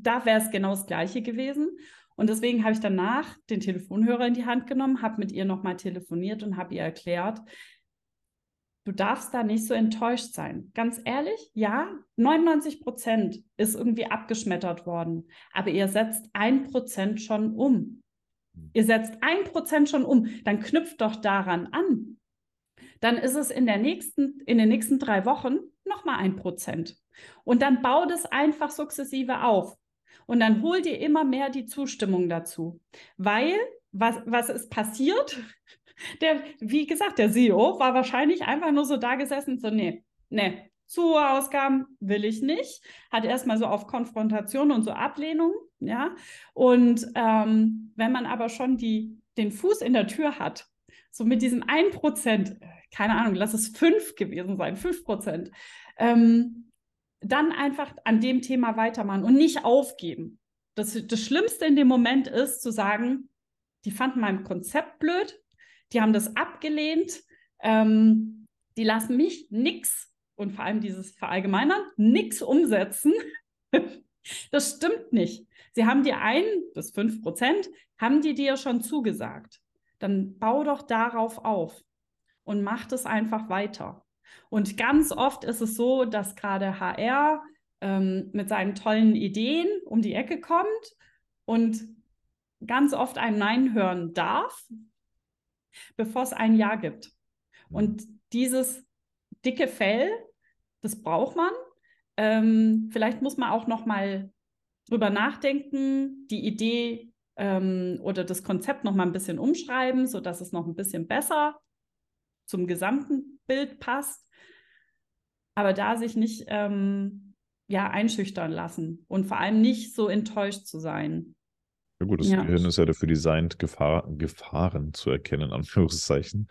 da wäre es genau das Gleiche gewesen. Und deswegen habe ich danach den Telefonhörer in die Hand genommen, habe mit ihr nochmal telefoniert und habe ihr erklärt, du darfst da nicht so enttäuscht sein. Ganz ehrlich, ja, 99 Prozent ist irgendwie abgeschmettert worden, aber ihr setzt ein Prozent schon um. Ihr setzt ein Prozent schon um, dann knüpft doch daran an. Dann ist es in, der nächsten, in den nächsten drei Wochen nochmal ein Prozent. Und dann bau das einfach sukzessive auf. Und dann hol dir immer mehr die Zustimmung dazu. Weil, was, was ist passiert? Der, wie gesagt, der CEO war wahrscheinlich einfach nur so da gesessen, so, nee, nee, zu hohe Ausgaben will ich nicht. Hat erstmal so auf Konfrontation und so Ablehnung, ja. Und ähm, wenn man aber schon die, den Fuß in der Tür hat, so mit diesem 1%, keine Ahnung, lass es 5 gewesen sein, 5%, ähm, dann einfach an dem Thema weitermachen und nicht aufgeben. Das, das Schlimmste in dem Moment ist zu sagen, die fanden mein Konzept blöd, die haben das abgelehnt. Ähm, die lassen mich nichts und vor allem dieses Verallgemeinern nichts umsetzen. das stimmt nicht. Sie haben dir ein bis fünf Prozent, haben die dir schon zugesagt. Dann bau doch darauf auf und mach das einfach weiter. Und ganz oft ist es so, dass gerade HR ähm, mit seinen tollen Ideen um die Ecke kommt und ganz oft ein Nein hören darf, bevor es ein Jahr gibt. Mhm. Und dieses dicke Fell, das braucht man. Ähm, vielleicht muss man auch noch mal drüber nachdenken, die Idee ähm, oder das Konzept noch mal ein bisschen umschreiben, sodass es noch ein bisschen besser zum gesamten Bild passt. Aber da sich nicht ähm, ja, einschüchtern lassen und vor allem nicht so enttäuscht zu sein. Ja gut, das ja. Gehirn ist ja dafür designt, Gefahr, Gefahren zu erkennen, Anführungszeichen.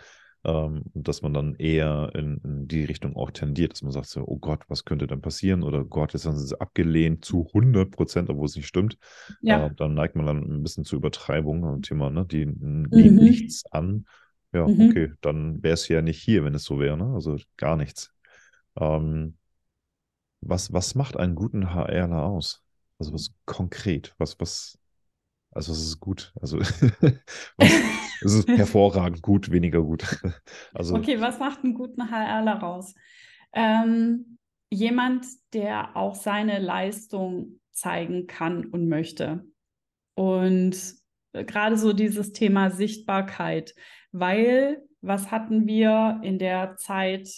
Ähm, dass man dann eher in, in, die Richtung auch tendiert, dass man sagt so, oh Gott, was könnte denn passieren? Oder Gott, jetzt haben sie abgelehnt zu 100 Prozent, obwohl es nicht stimmt. Ja. Äh, dann neigt man dann ein bisschen zur Übertreibung am Thema, ne? die mhm. nehmen nichts an. Ja, mhm. okay, dann wäre es ja nicht hier, wenn es so wäre, ne? also gar nichts. Ähm, was, was macht einen guten HRler aus? Also was konkret, was, was, also es ist gut. Also es ist hervorragend gut, weniger gut. Also, okay, was macht einen guten HRler raus? Ähm, jemand, der auch seine Leistung zeigen kann und möchte. Und gerade so dieses Thema Sichtbarkeit, weil was hatten wir in der Zeit,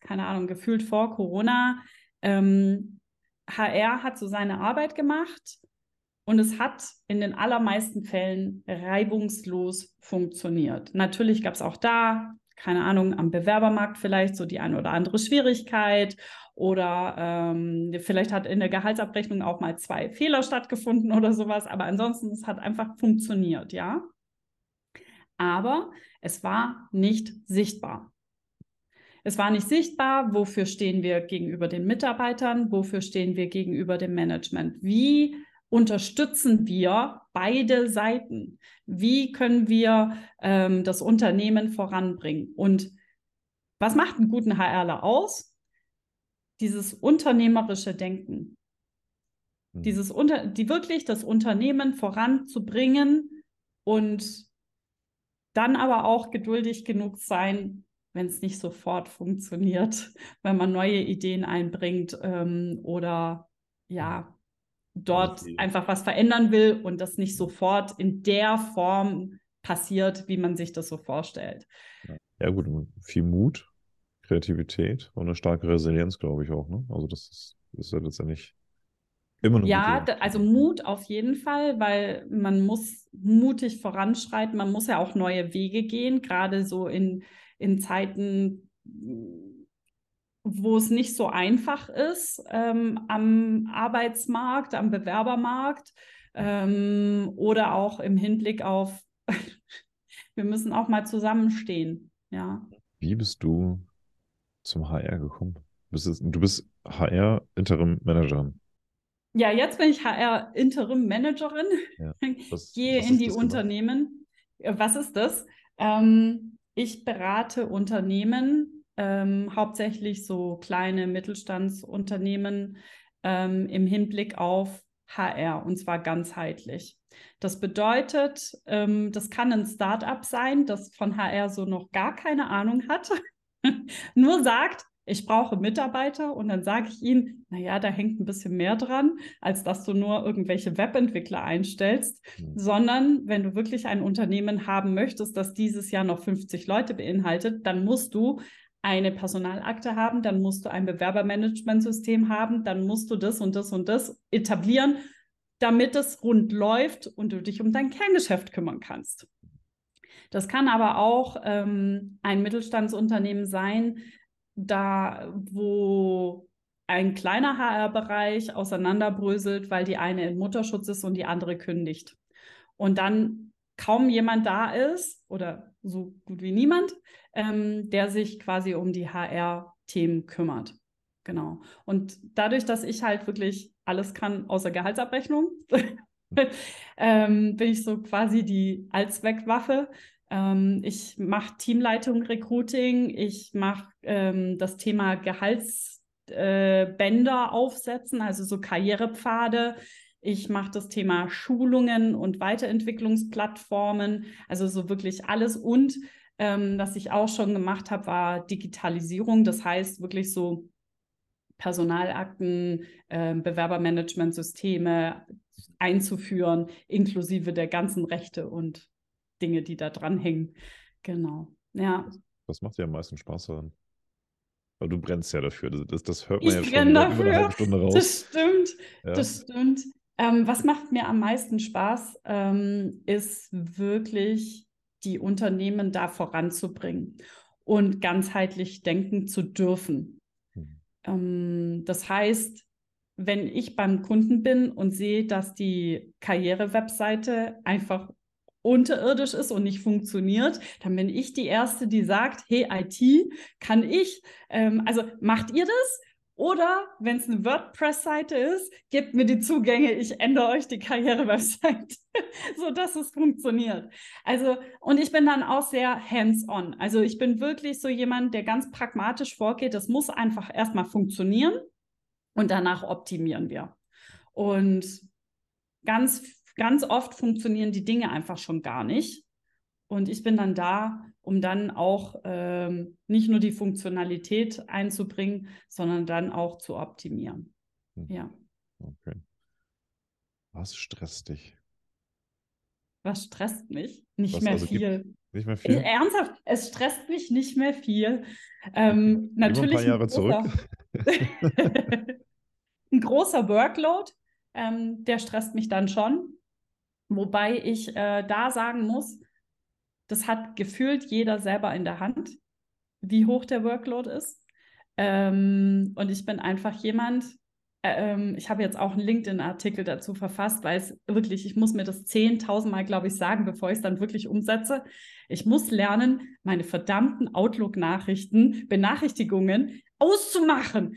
keine Ahnung, gefühlt vor Corona? Ähm, HR hat so seine Arbeit gemacht und es hat in den allermeisten Fällen reibungslos funktioniert. Natürlich gab es auch da, keine Ahnung, am Bewerbermarkt vielleicht so die eine oder andere Schwierigkeit oder ähm, vielleicht hat in der Gehaltsabrechnung auch mal zwei Fehler stattgefunden oder sowas, aber ansonsten es hat einfach funktioniert, ja. Aber es war nicht sichtbar. Es war nicht sichtbar, wofür stehen wir gegenüber den Mitarbeitern, wofür stehen wir gegenüber dem Management. Wie unterstützen wir beide Seiten? Wie können wir ähm, das Unternehmen voranbringen? Und was macht einen guten HRler aus? Dieses unternehmerische Denken. Mhm. Dieses unter, die wirklich das Unternehmen voranzubringen und dann aber auch geduldig genug sein, wenn es nicht sofort funktioniert, wenn man neue Ideen einbringt ähm, oder ja, dort okay. einfach was verändern will und das nicht sofort in der Form passiert, wie man sich das so vorstellt. Ja, gut, viel Mut, Kreativität und eine starke Resilienz, glaube ich auch. Ne? Also, das ist, ist ja letztendlich immer noch. Ja, also Mut auf jeden Fall, weil man muss mutig voranschreiten, man muss ja auch neue Wege gehen, gerade so in, in Zeiten, wo es nicht so einfach ist ähm, am Arbeitsmarkt, am Bewerbermarkt ähm, oder auch im Hinblick auf, wir müssen auch mal zusammenstehen. Ja. Wie bist du zum HR gekommen? Du bist HR-Interim-Managerin. Ja, jetzt bin ich HR-Interim-Managerin. Ja. Gehe in die Unternehmen. Genau? Was ist das? Ähm, ich berate Unternehmen ähm, hauptsächlich so kleine Mittelstandsunternehmen ähm, im Hinblick auf HR und zwar ganzheitlich. Das bedeutet, ähm, das kann ein Startup sein, das von HR so noch gar keine Ahnung hat, nur sagt, ich brauche Mitarbeiter und dann sage ich ihnen, naja, da hängt ein bisschen mehr dran, als dass du nur irgendwelche Webentwickler einstellst, mhm. sondern wenn du wirklich ein Unternehmen haben möchtest, das dieses Jahr noch 50 Leute beinhaltet, dann musst du eine Personalakte haben, dann musst du ein Bewerbermanagementsystem haben, dann musst du das und das und das etablieren, damit es rund läuft und du dich um dein Kerngeschäft kümmern kannst. Das kann aber auch ähm, ein Mittelstandsunternehmen sein, da wo ein kleiner HR-Bereich auseinanderbröselt, weil die eine in Mutterschutz ist und die andere kündigt. Und dann kaum jemand da ist oder so gut wie niemand, ähm, der sich quasi um die HR-Themen kümmert. Genau. Und dadurch, dass ich halt wirklich alles kann außer Gehaltsabrechnung, ähm, bin ich so quasi die Allzweckwaffe. Ähm, ich mache Teamleitung, Recruiting, ich mache ähm, das Thema Gehaltsbänder äh, aufsetzen, also so Karrierepfade. Ich mache das Thema Schulungen und Weiterentwicklungsplattformen, also so wirklich alles. Und ähm, was ich auch schon gemacht habe, war Digitalisierung. Das heißt wirklich so Personalakten, äh, Bewerbermanagementsysteme einzuführen, inklusive der ganzen Rechte und Dinge, die da dranhängen. Genau. Ja. Was macht dir am meisten Spaß daran? Weil du brennst ja dafür. Das, das, das hört man ich ja schon dafür. über eine halbe Stunde raus. Das stimmt. Ja. Das stimmt. Ähm, was macht mir am meisten Spaß, ähm, ist wirklich die Unternehmen da voranzubringen und ganzheitlich denken zu dürfen. Mhm. Ähm, das heißt, wenn ich beim Kunden bin und sehe, dass die Karriere-Webseite einfach unterirdisch ist und nicht funktioniert, dann bin ich die Erste, die sagt, hey IT, kann ich, ähm, also macht ihr das? Oder wenn es eine WordPress-Seite ist, gebt mir die Zugänge, ich ändere euch die Karriere-Website, sodass es funktioniert. Also, und ich bin dann auch sehr hands-on. Also ich bin wirklich so jemand, der ganz pragmatisch vorgeht. Das muss einfach erstmal funktionieren und danach optimieren wir. Und ganz, ganz oft funktionieren die Dinge einfach schon gar nicht. Und ich bin dann da, um dann auch ähm, nicht nur die Funktionalität einzubringen, sondern dann auch zu optimieren. Hm. Ja. Okay. Was stresst dich? Was stresst mich? Nicht Was mehr also viel. Nicht mehr viel? Ernsthaft, es stresst mich nicht mehr viel. Ähm, natürlich ein paar Jahre zurück. ein großer Workload, ähm, der stresst mich dann schon. Wobei ich äh, da sagen muss, das hat gefühlt jeder selber in der Hand, wie hoch der Workload ist. Ähm, und ich bin einfach jemand, äh, ähm, ich habe jetzt auch einen LinkedIn-Artikel dazu verfasst, weil es wirklich, ich muss mir das 10.000 Mal, glaube ich, sagen, bevor ich es dann wirklich umsetze. Ich muss lernen, meine verdammten Outlook-Nachrichten, Benachrichtigungen auszumachen.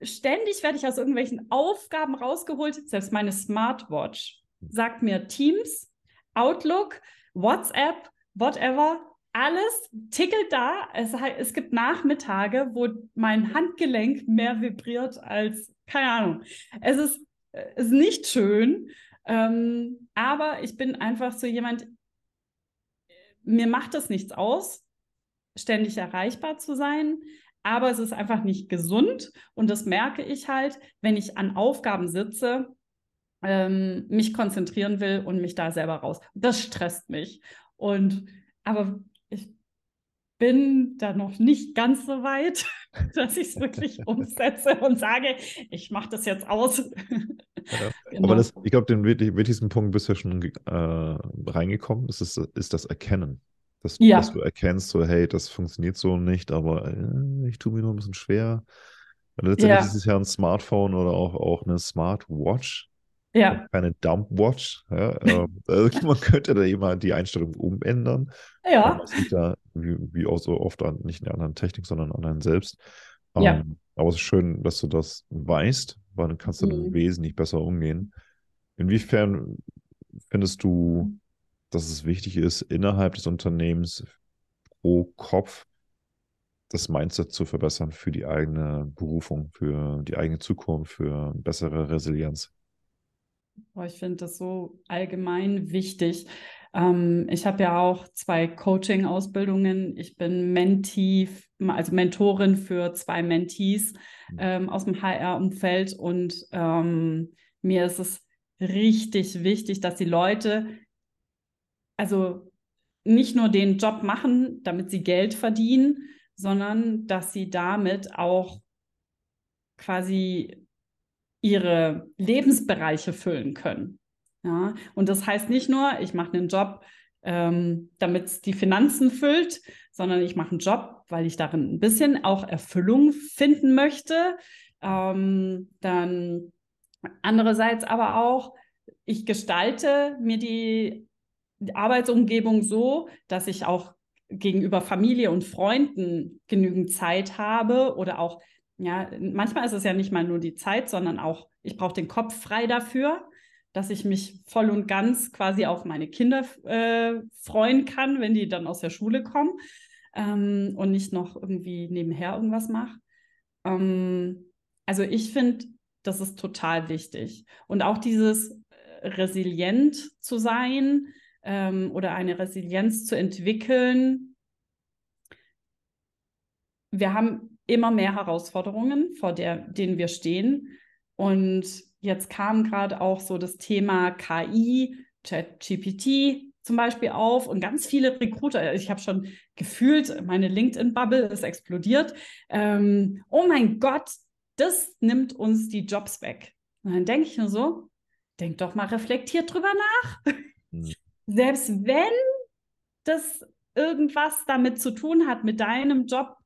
Ständig werde ich aus irgendwelchen Aufgaben rausgeholt. Selbst meine Smartwatch sagt mir Teams, Outlook, WhatsApp, whatever, alles tickelt da. Es, es gibt Nachmittage, wo mein Handgelenk mehr vibriert als, keine Ahnung. Es ist, ist nicht schön, ähm, aber ich bin einfach so jemand, mir macht es nichts aus, ständig erreichbar zu sein, aber es ist einfach nicht gesund und das merke ich halt, wenn ich an Aufgaben sitze, ähm, mich konzentrieren will und mich da selber raus. Das stresst mich. Und aber ich bin da noch nicht ganz so weit, dass ich es wirklich umsetze und sage, ich mache das jetzt aus. Ja. Genau. Aber das, ich glaube, den wichtigsten Punkt bist du ja schon äh, reingekommen, das ist, ist das Erkennen. Dass, ja. dass, du erkennst, so, hey, das funktioniert so nicht, aber äh, ich tue mir nur ein bisschen schwer. Und letztendlich ja. ist es ja ein Smartphone oder auch, auch eine Smartwatch. Ja. Keine Dumpwatch. Ja, äh, also man könnte da immer die Einstellung umändern. Ja. Das liegt ja, wie, wie, auch so oft an, nicht an einer Technik, sondern an einem selbst. Ja. Ähm, aber es ist schön, dass du das weißt, weil dann kannst du mhm. wesentlich besser umgehen. Inwiefern findest du, dass es wichtig ist, innerhalb des Unternehmens pro Kopf das Mindset zu verbessern für die eigene Berufung, für die eigene Zukunft, für bessere Resilienz? Ich finde das so allgemein wichtig. Ähm, ich habe ja auch zwei Coaching-Ausbildungen. Ich bin Mentee, also Mentorin für zwei Mentees mhm. ähm, aus dem HR-Umfeld und ähm, mir ist es richtig wichtig, dass die Leute also nicht nur den Job machen, damit sie Geld verdienen, sondern dass sie damit auch quasi ihre Lebensbereiche füllen können. Ja, und das heißt nicht nur, ich mache einen Job, ähm, damit es die Finanzen füllt, sondern ich mache einen Job, weil ich darin ein bisschen auch Erfüllung finden möchte. Ähm, dann andererseits aber auch, ich gestalte mir die Arbeitsumgebung so, dass ich auch gegenüber Familie und Freunden genügend Zeit habe oder auch, ja, manchmal ist es ja nicht mal nur die Zeit, sondern auch, ich brauche den Kopf frei dafür dass ich mich voll und ganz quasi auf meine Kinder äh, freuen kann, wenn die dann aus der Schule kommen ähm, und nicht noch irgendwie nebenher irgendwas mache. Ähm, also ich finde, das ist total wichtig. Und auch dieses äh, resilient zu sein ähm, oder eine Resilienz zu entwickeln. Wir haben immer mehr Herausforderungen, vor der, denen wir stehen. Und Jetzt kam gerade auch so das Thema KI, ChatGPT zum Beispiel auf und ganz viele Recruiter, ich habe schon gefühlt, meine LinkedIn-Bubble ist explodiert. Ähm, oh mein Gott, das nimmt uns die Jobs weg. Und dann denke ich nur so, denk doch mal reflektiert drüber nach. Mhm. Selbst wenn das irgendwas damit zu tun hat mit deinem Job,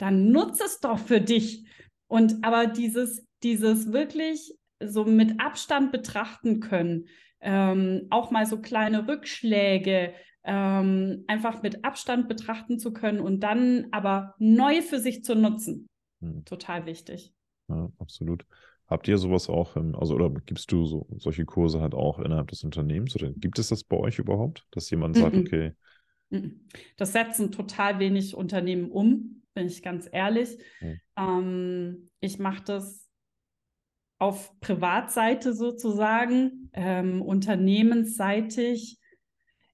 dann nutze es doch für dich. Und aber dieses, dieses wirklich so mit Abstand betrachten können. Ähm, auch mal so kleine Rückschläge ähm, einfach mit Abstand betrachten zu können und dann aber neu für sich zu nutzen. Hm. Total wichtig. Ja, absolut. Habt ihr sowas auch, im, also oder gibst du so, solche Kurse halt auch innerhalb des Unternehmens oder gibt es das bei euch überhaupt, dass jemand sagt, -mm. okay. Das setzen total wenig Unternehmen um, bin ich ganz ehrlich. Mm. Ähm, ich mache das auf Privatseite sozusagen, ähm, unternehmensseitig,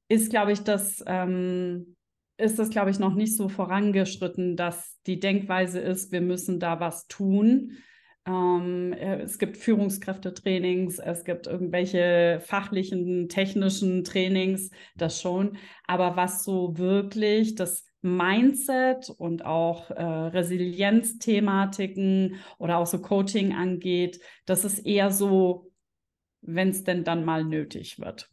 ist, glaube ich, das, ähm, ist das, glaube ich, noch nicht so vorangeschritten, dass die Denkweise ist, wir müssen da was tun. Ähm, äh, es gibt Führungskräftetrainings, es gibt irgendwelche fachlichen, technischen Trainings, das schon. Aber was so wirklich das Mindset und auch äh, Resilienzthematiken oder auch so Coaching angeht, das ist eher so, wenn es denn dann mal nötig wird.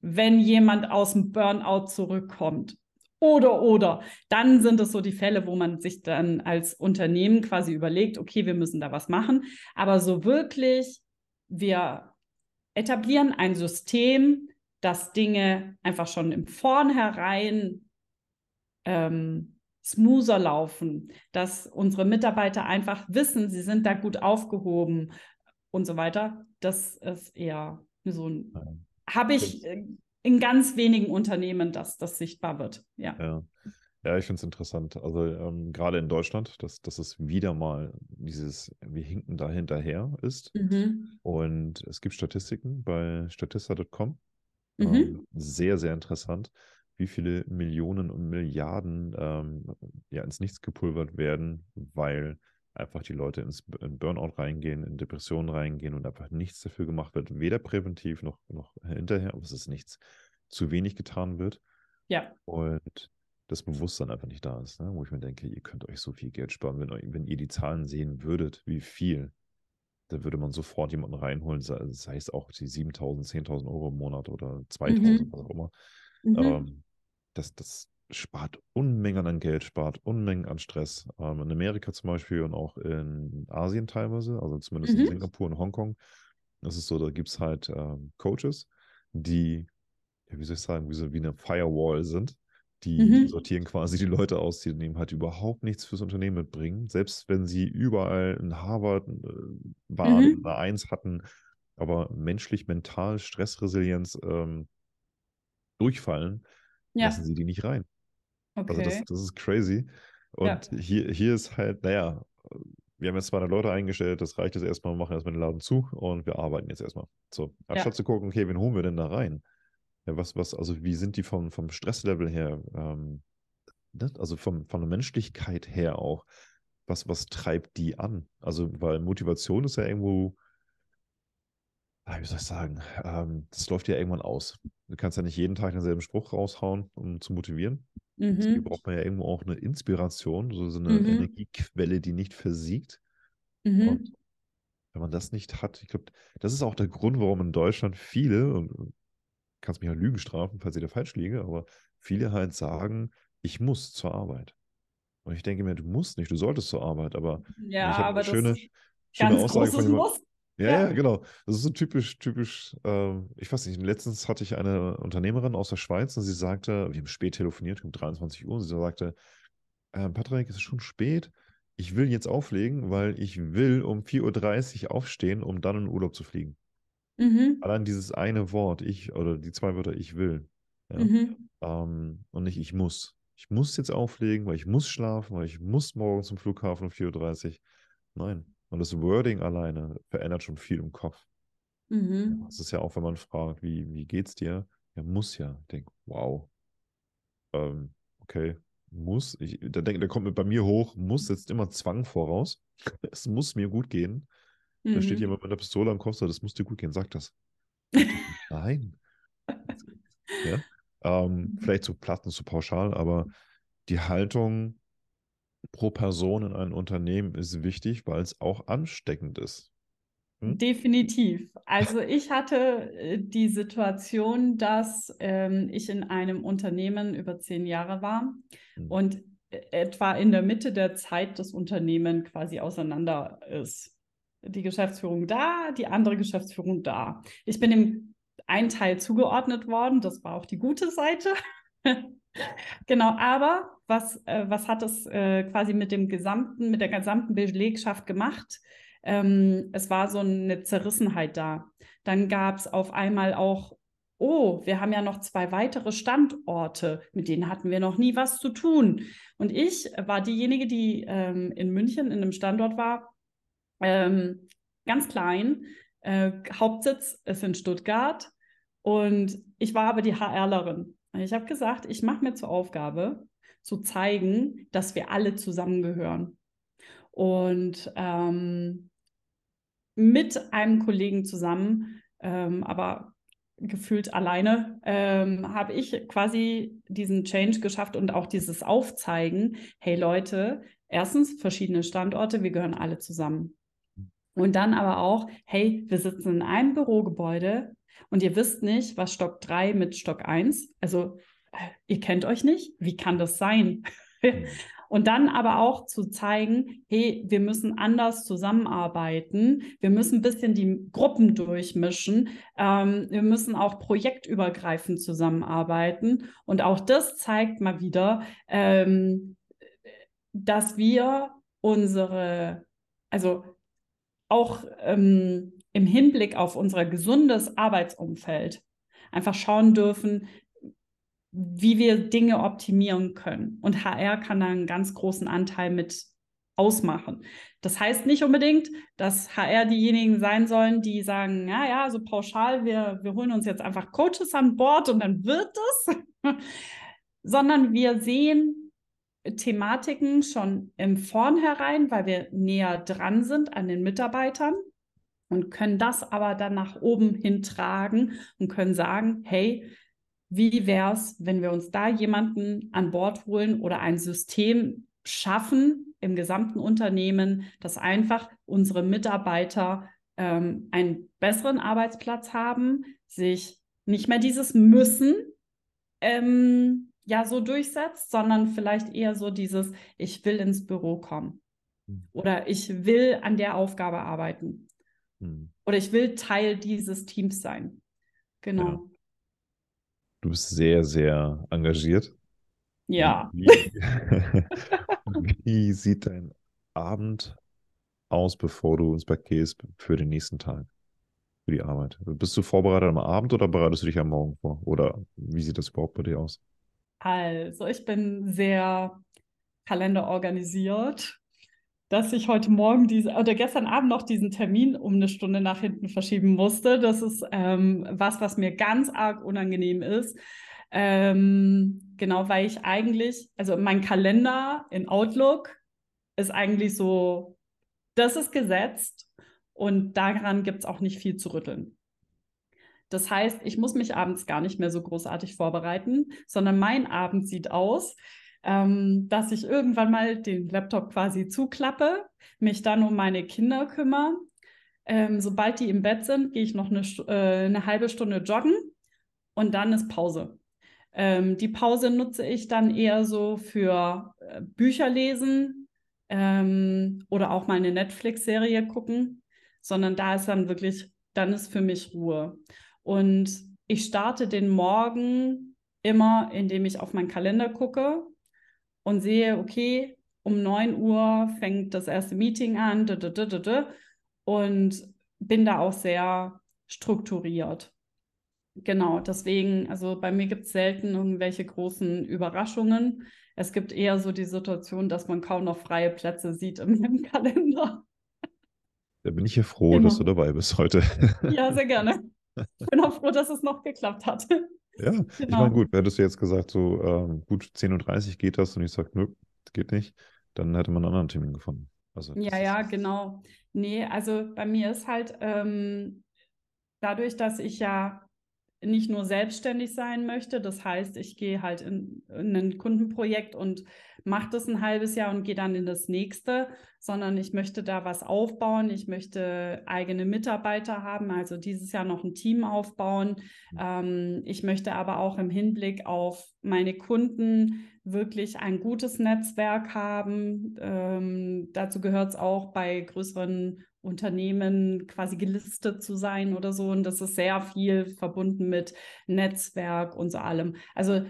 Wenn jemand aus dem Burnout zurückkommt oder oder, dann sind es so die Fälle, wo man sich dann als Unternehmen quasi überlegt, okay, wir müssen da was machen. Aber so wirklich, wir etablieren ein System, das Dinge einfach schon im Vornherein ähm, smoother laufen, dass unsere Mitarbeiter einfach wissen, sie sind da gut aufgehoben und so weiter. Das ist eher so ein, ja. habe ich in ganz wenigen Unternehmen, dass das sichtbar wird. Ja. ja. Ja, ich finde es interessant. Also ähm, gerade in Deutschland, dass, dass es wieder mal dieses, wir hinken da hinterher ist. Mhm. Und es gibt Statistiken bei statista.com. Mhm. Ähm, sehr, sehr interessant wie viele Millionen und Milliarden ähm, ja, ins Nichts gepulvert werden, weil einfach die Leute ins in Burnout reingehen, in Depressionen reingehen und einfach nichts dafür gemacht wird, weder präventiv noch, noch hinterher, aber es ist nichts zu wenig getan wird. Ja. Und das Bewusstsein einfach nicht da ist, ne? wo ich mir denke, ihr könnt euch so viel Geld sparen, wenn, wenn ihr die Zahlen sehen würdet, wie viel, da würde man sofort jemanden reinholen, sei es auch die 7.000, 10.000 Euro im Monat oder 2.000, mhm. was auch immer. Mhm. Ähm, das, das spart Unmengen an Geld, spart Unmengen an Stress. Ähm, in Amerika zum Beispiel und auch in Asien teilweise, also zumindest mhm. in Singapur und Hongkong, das ist so, da gibt es halt ähm, Coaches, die, ja, wie soll ich sagen, wie, so, wie eine Firewall sind. Die, mhm. sortieren quasi die Leute aus, die eben halt überhaupt nichts fürs Unternehmen mitbringen. Selbst wenn sie überall in Harvard äh, waren, mhm. eine Eins hatten, aber menschlich, mental, Stressresilienz ähm, durchfallen, ja. lassen sie die nicht rein. Okay. Also das, das ist crazy. Und ja. hier, hier ist halt, naja, wir haben jetzt 200 Leute eingestellt, das reicht jetzt erstmal, wir machen erstmal den Laden zu und wir arbeiten jetzt erstmal. So, anstatt ja. zu gucken, okay, wen holen wir denn da rein? Ja, was, was, also wie sind die vom, vom Stresslevel her, ähm, ne? also vom, von der Menschlichkeit her auch, was, was treibt die an? Also, weil Motivation ist ja irgendwo, wie soll ich sagen, ähm, das läuft ja irgendwann aus. Du kannst ja nicht jeden Tag denselben Spruch raushauen, um zu motivieren. Mhm. Deswegen braucht man ja irgendwo auch eine Inspiration, so, so eine mhm. Energiequelle, die nicht versiegt. Mhm. Und wenn man das nicht hat, ich glaube, das ist auch der Grund, warum in Deutschland viele, und kannst mich ja Lügen strafen, falls ich da falsch liege, aber viele halt sagen, ich muss zur Arbeit. Und ich denke mir, du musst nicht, du solltest zur Arbeit, aber ja, ich aber eine schöne, schöne Aussage von jemandem. Ja, ja, genau. Das ist so typisch, typisch, äh, ich weiß nicht, letztens hatte ich eine Unternehmerin aus der Schweiz und sie sagte, wir haben spät telefoniert, um 23 Uhr, und sie sagte, äh, Patrick, es ist schon spät, ich will jetzt auflegen, weil ich will um 4.30 Uhr aufstehen, um dann in Urlaub zu fliegen. Mhm. Allein dieses eine Wort, ich, oder die zwei Wörter, ich will. Ja? Mhm. Ähm, und nicht ich muss. Ich muss jetzt auflegen, weil ich muss schlafen, weil ich muss morgen zum Flughafen um 4.30 Uhr. Nein, und das Wording alleine verändert schon viel im Kopf. Mhm. Ja, ist ja auch, wenn man fragt, wie, wie geht's dir? Ja, muss ja. Ich denke, wow. Ähm, okay, muss. Ich, da, denk, da kommt mit bei mir hoch, muss setzt immer Zwang voraus. es muss mir gut gehen. Mhm. Da steht mhm. jemand mit einer Pistole am Kopf, das muss dir gut gehen, sag das. Nein. ja? Ähm, mhm. vielleicht zu platt und zu pauschal, aber die Haltung, pro Person in einem Unternehmen ist wichtig, weil es auch ansteckend ist. Hm? Definitiv. Also ich hatte äh, die Situation, dass ähm, ich in einem Unternehmen über zehn Jahre war hm. und äh, etwa in der Mitte der Zeit das Unternehmen quasi auseinander ist. Die Geschäftsführung da, die andere Geschäftsführung da. Ich bin dem einen Teil zugeordnet worden, das war auch die gute Seite. genau, aber was, äh, was hat es äh, quasi mit dem gesamten, mit der gesamten Belegschaft gemacht? Ähm, es war so eine Zerrissenheit da. Dann gab es auf einmal auch, oh, wir haben ja noch zwei weitere Standorte, mit denen hatten wir noch nie was zu tun. Und ich war diejenige, die ähm, in München in einem Standort war, ähm, ganz klein. Äh, Hauptsitz ist in Stuttgart. Und ich war aber die HRlerin. Ich habe gesagt, ich mache mir zur Aufgabe, zu zeigen, dass wir alle zusammengehören. Und ähm, mit einem Kollegen zusammen, ähm, aber gefühlt alleine, ähm, habe ich quasi diesen Change geschafft und auch dieses Aufzeigen, hey Leute, erstens verschiedene Standorte, wir gehören alle zusammen. Und dann aber auch, hey, wir sitzen in einem Bürogebäude und ihr wisst nicht, was Stock 3 mit Stock 1, also ihr kennt euch nicht, wie kann das sein? Mhm. Und dann aber auch zu zeigen, hey, wir müssen anders zusammenarbeiten, wir müssen ein bisschen die Gruppen durchmischen, ähm, wir müssen auch projektübergreifend zusammenarbeiten. Und auch das zeigt mal wieder, ähm, dass wir unsere, also auch ähm, im Hinblick auf unser gesundes Arbeitsumfeld einfach schauen dürfen, wie wir Dinge optimieren können. Und HR kann da einen ganz großen Anteil mit ausmachen. Das heißt nicht unbedingt, dass HR diejenigen sein sollen, die sagen, ja, ja, so pauschal, wir, wir holen uns jetzt einfach Coaches an Bord und dann wird es. sondern wir sehen Thematiken schon im Vornherein, weil wir näher dran sind an den Mitarbeitern und können das aber dann nach oben hintragen und können sagen, hey, wie wäre es, wenn wir uns da jemanden an Bord holen oder ein System schaffen im gesamten Unternehmen, dass einfach unsere Mitarbeiter ähm, einen besseren Arbeitsplatz haben, sich nicht mehr dieses Müssen ähm, ja so durchsetzt, sondern vielleicht eher so dieses, ich will ins Büro kommen hm. oder ich will an der Aufgabe arbeiten hm. oder ich will Teil dieses Teams sein. Genau. Ja. Du bist sehr, sehr engagiert. Ja. Wie, wie sieht dein Abend aus, bevor du ins Bett gehst für den nächsten Tag, für die Arbeit? Bist du vorbereitet am Abend oder bereitest du dich am Morgen vor? Oder wie sieht das überhaupt bei dir aus? Also, ich bin sehr kalenderorganisiert, dass ich heute Morgen diese oder gestern Abend noch diesen Termin um eine Stunde nach hinten verschieben musste. Das ist ähm, was, was mir ganz arg unangenehm ist. Ähm, genau, weil ich eigentlich, also mein Kalender in Outlook ist eigentlich so, das ist gesetzt und daran gibt es auch nicht viel zu rütteln. Das heißt, ich muss mich abends gar nicht mehr so großartig vorbereiten, sondern mein Abend sieht aus, ähm, dass ich irgendwann mal den Laptop quasi zuklappe, mich dann um meine Kinder kümmere. Ähm, sobald die im Bett sind, gehe ich noch eine, äh, eine halbe Stunde joggen und dann ist Pause. Ähm, die Pause nutze ich dann eher so für äh, Bücher lesen ähm, oder auch mal eine Netflix-Serie gucken, sondern da ist dann wirklich, dann ist für mich Ruhe. Und ich starte den Morgen immer, indem ich auf meinen Kalender gucke und sehe, okay, um 9 Uhr fängt das erste Meeting an und bin da auch sehr strukturiert. Genau, deswegen, also bei mir gibt es selten irgendwelche großen Überraschungen. Es gibt eher so die Situation, dass man kaum noch freie Plätze sieht im Kalender. Da bin ich ja froh, genau. dass du dabei bist heute. Ja, sehr gerne. Ich bin auch froh, dass es noch geklappt hat. Ja, genau. ich meine, gut, hättest du jetzt gesagt, so ähm, gut 10.30 Uhr geht das und ich sage, nö, geht nicht, dann hätte man einen anderen Termin gefunden. Also, ja, ja, genau. Nee, also bei mir ist halt ähm, dadurch, dass ich ja nicht nur selbstständig sein möchte. Das heißt, ich gehe halt in, in ein Kundenprojekt und mache das ein halbes Jahr und gehe dann in das nächste, sondern ich möchte da was aufbauen. Ich möchte eigene Mitarbeiter haben, also dieses Jahr noch ein Team aufbauen. Mhm. Ähm, ich möchte aber auch im Hinblick auf meine Kunden wirklich ein gutes Netzwerk haben. Ähm, dazu gehört es auch bei größeren Unternehmen quasi gelistet zu sein oder so. Und das ist sehr viel verbunden mit Netzwerk und so allem. Also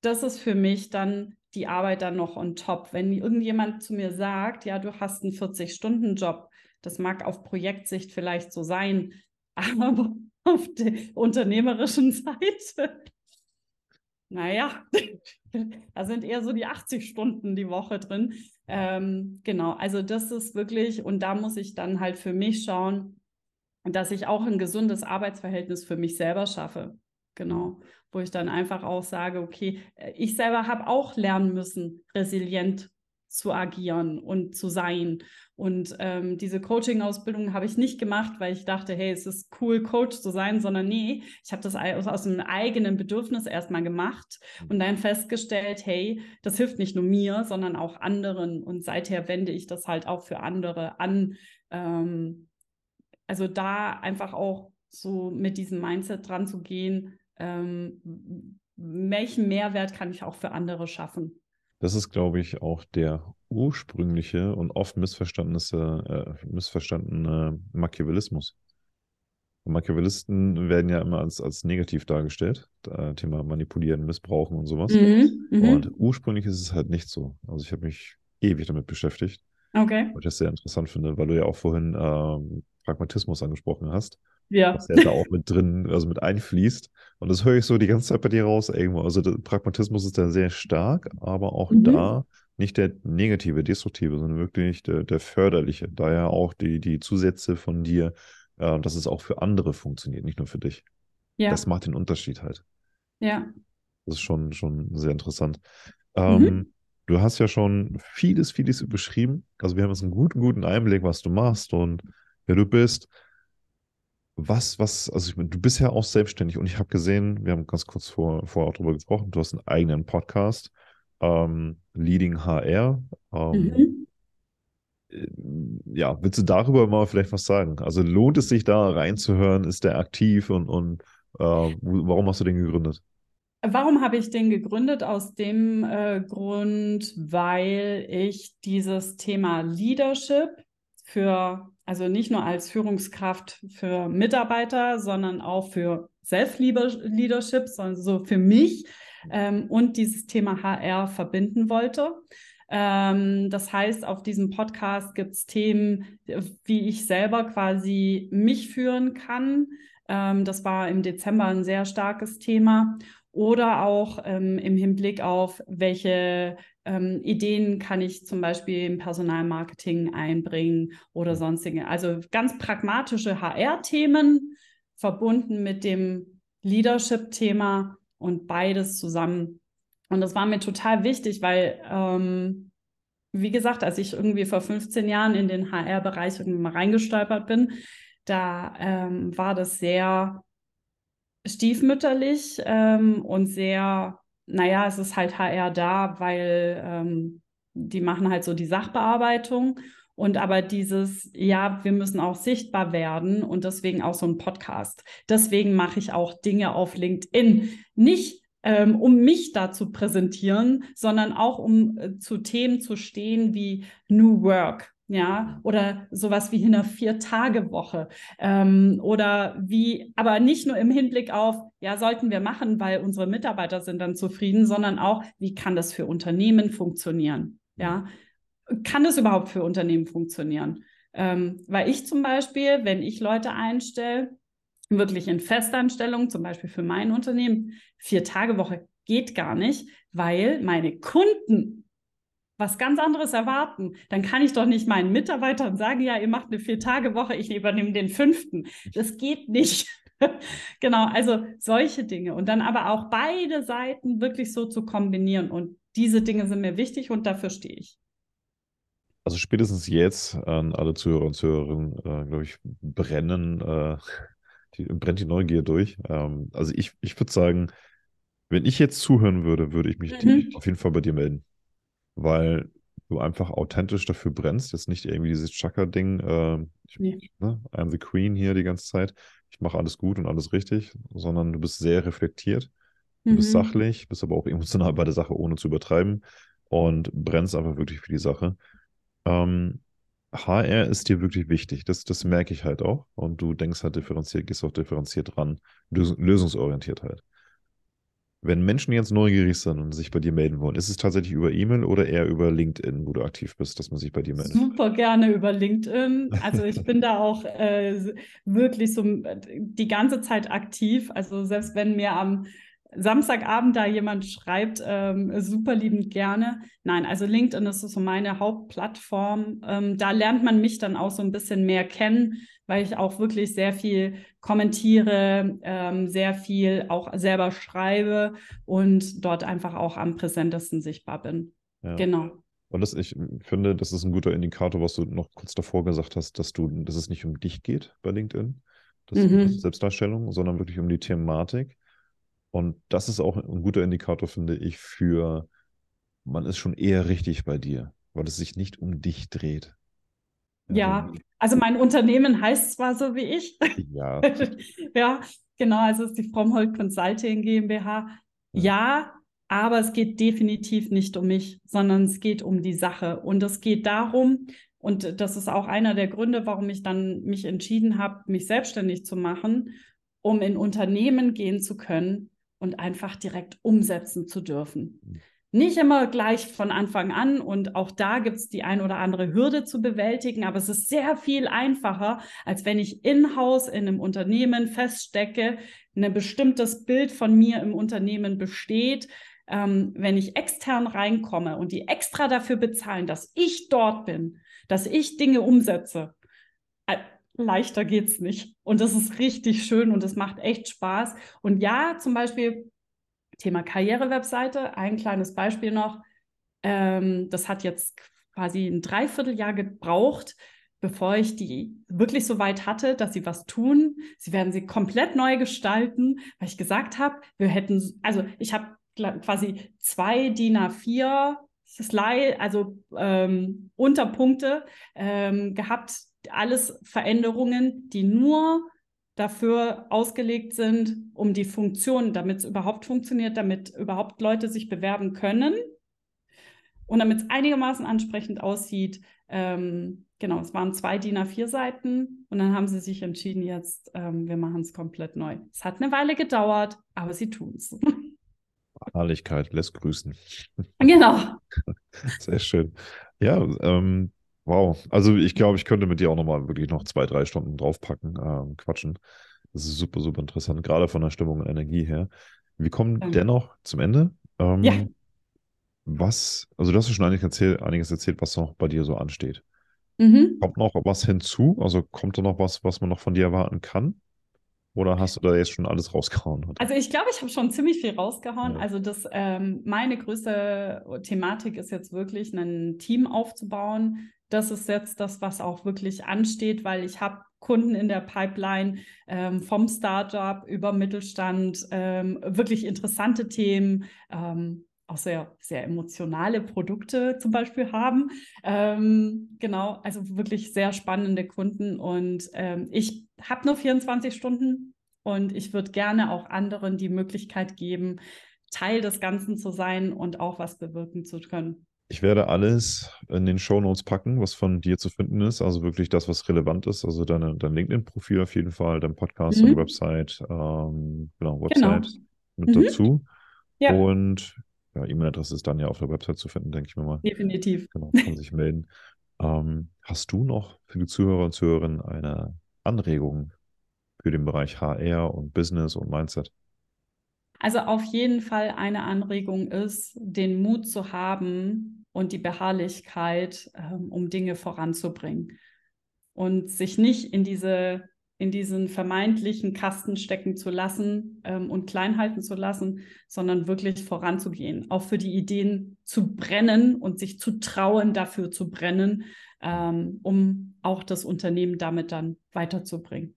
das ist für mich dann die Arbeit dann noch on top. Wenn irgendjemand zu mir sagt, ja, du hast einen 40-Stunden-Job, das mag auf Projektsicht vielleicht so sein, aber auf der unternehmerischen Seite naja, da sind eher so die 80 Stunden die Woche drin. Ähm, genau, also das ist wirklich, und da muss ich dann halt für mich schauen, dass ich auch ein gesundes Arbeitsverhältnis für mich selber schaffe. Genau, wo ich dann einfach auch sage, okay, äh, ich selber habe auch lernen müssen, resilient zu agieren und zu sein. Und ähm, diese Coaching-Ausbildung habe ich nicht gemacht, weil ich dachte, hey, es ist cool, Coach zu sein, sondern nee, ich habe das aus einem eigenen Bedürfnis erstmal gemacht und mhm. dann festgestellt, hey, das hilft nicht nur mir, sondern auch anderen. Und seither wende ich das halt auch für andere an. Ähm, also da einfach auch so mit diesem Mindset dran zu gehen, ähm, welchen Mehrwert kann ich auch für andere schaffen. Das ist, glaube ich, auch der ursprüngliche und oft missverstandene, äh, missverstandene Machiavellismus. Machiavellisten werden ja immer als, als negativ dargestellt. Äh, Thema Manipulieren, Missbrauchen und sowas. Mhm, mhm. und ursprünglich ist es halt nicht so. Also ich habe mich ewig damit beschäftigt. Okay. Was ich das sehr interessant finde, weil du ja auch vorhin ähm, Pragmatismus angesprochen hast. Ja. Ja da auch mit drin, also mit einfließt. Und das höre ich so die ganze Zeit bei dir raus irgendwo. Also der Pragmatismus ist da sehr stark, aber auch mhm. da nicht der negative, destruktive, sondern wirklich der, der förderliche. Daher auch die, die Zusätze von dir, äh, dass es auch für andere funktioniert, nicht nur für dich. Ja. Das macht den Unterschied halt. Ja. Das ist schon, schon sehr interessant. Ähm, mhm. Du hast ja schon vieles, vieles beschrieben. Also wir haben jetzt einen guten, guten Einblick, was du machst und wer du bist. Was, was, also ich meine, du bist ja auch selbstständig und ich habe gesehen, wir haben ganz kurz vor, vorher auch darüber gesprochen, du hast einen eigenen Podcast, ähm, Leading HR. Ähm, mhm. Äh, ja, willst du darüber mal vielleicht was sagen? Also lohnt es sich da reinzuhören? Ist der aktiv und, und äh, warum hast du den gegründet? Warum habe ich den gegründet? Aus dem äh, Grund, weil ich dieses Thema Leadership für, also nicht nur als Führungskraft für Mitarbeiter, sondern auch für Self-Leadership, sondern so für mich ähm, und dieses Thema HR verbinden wollte. Ähm, das heißt, auf diesem Podcast gibt es Themen, wie ich selber quasi mich führen kann. Ähm, das war im Dezember ein sehr starkes Thema oder auch ähm, im Hinblick auf, welche ähm, Ideen kann ich zum Beispiel im Personalmarketing einbringen oder sonstige. Also ganz pragmatische HR-Themen verbunden mit dem Leadership-Thema und beides zusammen. Und das war mir total wichtig, weil, ähm, wie gesagt, als ich irgendwie vor 15 Jahren in den HR-Bereich irgendwie mal reingestolpert bin, da ähm, war das sehr stiefmütterlich ähm, und sehr, naja, es ist halt HR da, weil ähm, die machen halt so die Sachbearbeitung. Und aber dieses, ja, wir müssen auch sichtbar werden und deswegen auch so ein Podcast. Deswegen mache ich auch Dinge auf LinkedIn. Nicht ähm, um mich da zu präsentieren, sondern auch um äh, zu Themen zu stehen wie New Work ja, oder sowas wie eine Vier-Tage-Woche ähm, oder wie, aber nicht nur im Hinblick auf, ja, sollten wir machen, weil unsere Mitarbeiter sind dann zufrieden, sondern auch, wie kann das für Unternehmen funktionieren? Ja, kann das überhaupt für Unternehmen funktionieren? Ähm, weil ich zum Beispiel, wenn ich Leute einstelle, wirklich in Festanstellung, zum Beispiel für mein Unternehmen, Vier-Tage-Woche geht gar nicht, weil meine Kunden was ganz anderes erwarten, dann kann ich doch nicht meinen Mitarbeitern sagen, ja, ihr macht eine Vier-Tage-Woche, ich übernehme den fünften. Das geht nicht. genau, also solche Dinge. Und dann aber auch beide Seiten wirklich so zu kombinieren. Und diese Dinge sind mir wichtig und dafür stehe ich. Also spätestens jetzt an alle Zuhörer und Zuhörerinnen, äh, glaube ich, brennen, äh, die, brennt die Neugier durch. Ähm, also ich, ich würde sagen, wenn ich jetzt zuhören würde, würde ich mich mhm. auf jeden Fall bei dir melden weil du einfach authentisch dafür brennst. Jetzt nicht irgendwie dieses Chaka-Ding, äh, nee. ne, I'm the Queen hier die ganze Zeit. Ich mache alles gut und alles richtig, sondern du bist sehr reflektiert. Du mhm. bist sachlich, bist aber auch emotional bei der Sache, ohne zu übertreiben und brennst einfach wirklich für die Sache. Ähm, HR ist dir wirklich wichtig. Das, das merke ich halt auch. Und du denkst halt differenziert, gehst auch differenziert ran. lösungsorientiert halt. Wenn Menschen jetzt neugierig sind und sich bei dir melden wollen, ist es tatsächlich über E-Mail oder eher über LinkedIn, wo du aktiv bist, dass man sich bei dir meldet? Super gerne über LinkedIn. Also ich bin da auch äh, wirklich so die ganze Zeit aktiv. Also selbst wenn mir am Samstagabend da jemand schreibt, ähm, super liebend gerne. Nein, also LinkedIn ist so meine Hauptplattform. Ähm, da lernt man mich dann auch so ein bisschen mehr kennen, weil ich auch wirklich sehr viel kommentiere, ähm, sehr viel auch selber schreibe und dort einfach auch am präsentesten sichtbar bin. Ja. Genau. Und das, ich finde, das ist ein guter Indikator, was du noch kurz davor gesagt hast, dass du, dass es nicht um dich geht bei LinkedIn, das mhm. ist Selbstdarstellung, sondern wirklich um die Thematik. Und das ist auch ein guter Indikator, finde ich, für man ist schon eher richtig bei dir, weil es sich nicht um dich dreht. Ja, also mein Unternehmen heißt zwar so wie ich. Ja. ja, genau, also es ist die Fromhold Consulting GmbH. Ja. ja, aber es geht definitiv nicht um mich, sondern es geht um die Sache. Und es geht darum, und das ist auch einer der Gründe, warum ich dann mich entschieden habe, mich selbstständig zu machen, um in Unternehmen gehen zu können und einfach direkt umsetzen zu dürfen. Mhm nicht immer gleich von Anfang an und auch da gibt es die ein oder andere Hürde zu bewältigen, aber es ist sehr viel einfacher, als wenn ich in-house in einem Unternehmen feststecke, ein bestimmtes Bild von mir im Unternehmen besteht. Ähm, wenn ich extern reinkomme und die extra dafür bezahlen, dass ich dort bin, dass ich Dinge umsetze, leichter geht's nicht. Und das ist richtig schön und das macht echt Spaß. Und ja, zum Beispiel Thema Karriere-Webseite. Ein kleines Beispiel noch. Ähm, das hat jetzt quasi ein Dreivierteljahr gebraucht, bevor ich die wirklich so weit hatte, dass sie was tun. Sie werden sie komplett neu gestalten, weil ich gesagt habe, wir hätten, also ich habe quasi zwei DIN A4 Slide, also ähm, Unterpunkte ähm, gehabt, alles Veränderungen, die nur dafür ausgelegt sind, um die Funktion, damit es überhaupt funktioniert, damit überhaupt Leute sich bewerben können und damit es einigermaßen ansprechend aussieht. Ähm, genau, es waren zwei DIN A4-Seiten und dann haben sie sich entschieden, jetzt, ähm, wir machen es komplett neu. Es hat eine Weile gedauert, aber sie tun es. Herrlichkeit lässt grüßen. Genau. Sehr schön. Ja, ähm, Wow, also ich glaube, ich könnte mit dir auch nochmal wirklich noch zwei, drei Stunden draufpacken, ähm, quatschen. Das ist super, super interessant, gerade von der Stimmung und Energie her. Wir kommen Danke. dennoch zum Ende. Ähm, ja. Was, also du hast ja schon einiges erzählt, einiges erzählt, was noch bei dir so ansteht. Mhm. Kommt noch was hinzu? Also kommt da noch was, was man noch von dir erwarten kann? Oder hast du da jetzt schon alles rausgehauen? Oder? Also ich glaube, ich habe schon ziemlich viel rausgehauen. Ja. Also das, ähm, meine größte Thematik ist jetzt wirklich, ein Team aufzubauen, das ist jetzt das, was auch wirklich ansteht, weil ich habe Kunden in der Pipeline ähm, vom Startup über Mittelstand, ähm, wirklich interessante Themen, ähm, auch sehr, sehr emotionale Produkte zum Beispiel haben. Ähm, genau, also wirklich sehr spannende Kunden und ähm, ich habe nur 24 Stunden und ich würde gerne auch anderen die Möglichkeit geben, Teil des Ganzen zu sein und auch was bewirken zu können. Ich werde alles in den Show Notes packen, was von dir zu finden ist. Also wirklich das, was relevant ist. Also deine, dein LinkedIn-Profil auf jeden Fall, dein Podcast, mhm. deine Website, ähm, genau, Website genau. mit mhm. dazu. Ja. Und ja, E-Mail-Adresse ist dann ja auf der Website zu finden, denke ich mir mal. Definitiv. Genau, kann sich melden. Ähm, hast du noch für die Zuhörer und Zuhörerinnen eine Anregung für den Bereich HR und Business und Mindset? Also auf jeden Fall eine Anregung ist, den Mut zu haben und die Beharrlichkeit, ähm, um Dinge voranzubringen und sich nicht in diese in diesen vermeintlichen Kasten stecken zu lassen ähm, und klein halten zu lassen, sondern wirklich voranzugehen, auch für die Ideen zu brennen und sich zu trauen, dafür zu brennen, ähm, um auch das Unternehmen damit dann weiterzubringen.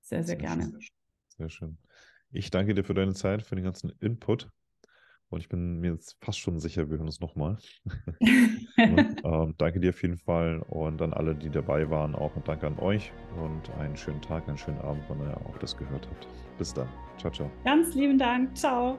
Sehr, sehr, sehr gerne. Schön. Sehr schön. Ich danke dir für deine Zeit, für den ganzen Input. Und ich bin mir jetzt fast schon sicher, wir hören uns nochmal. ähm, danke dir auf jeden Fall und an alle, die dabei waren, auch und danke an euch und einen schönen Tag, einen schönen Abend, wenn ihr auch das gehört habt. Bis dann. Ciao, ciao. Ganz lieben Dank. Ciao.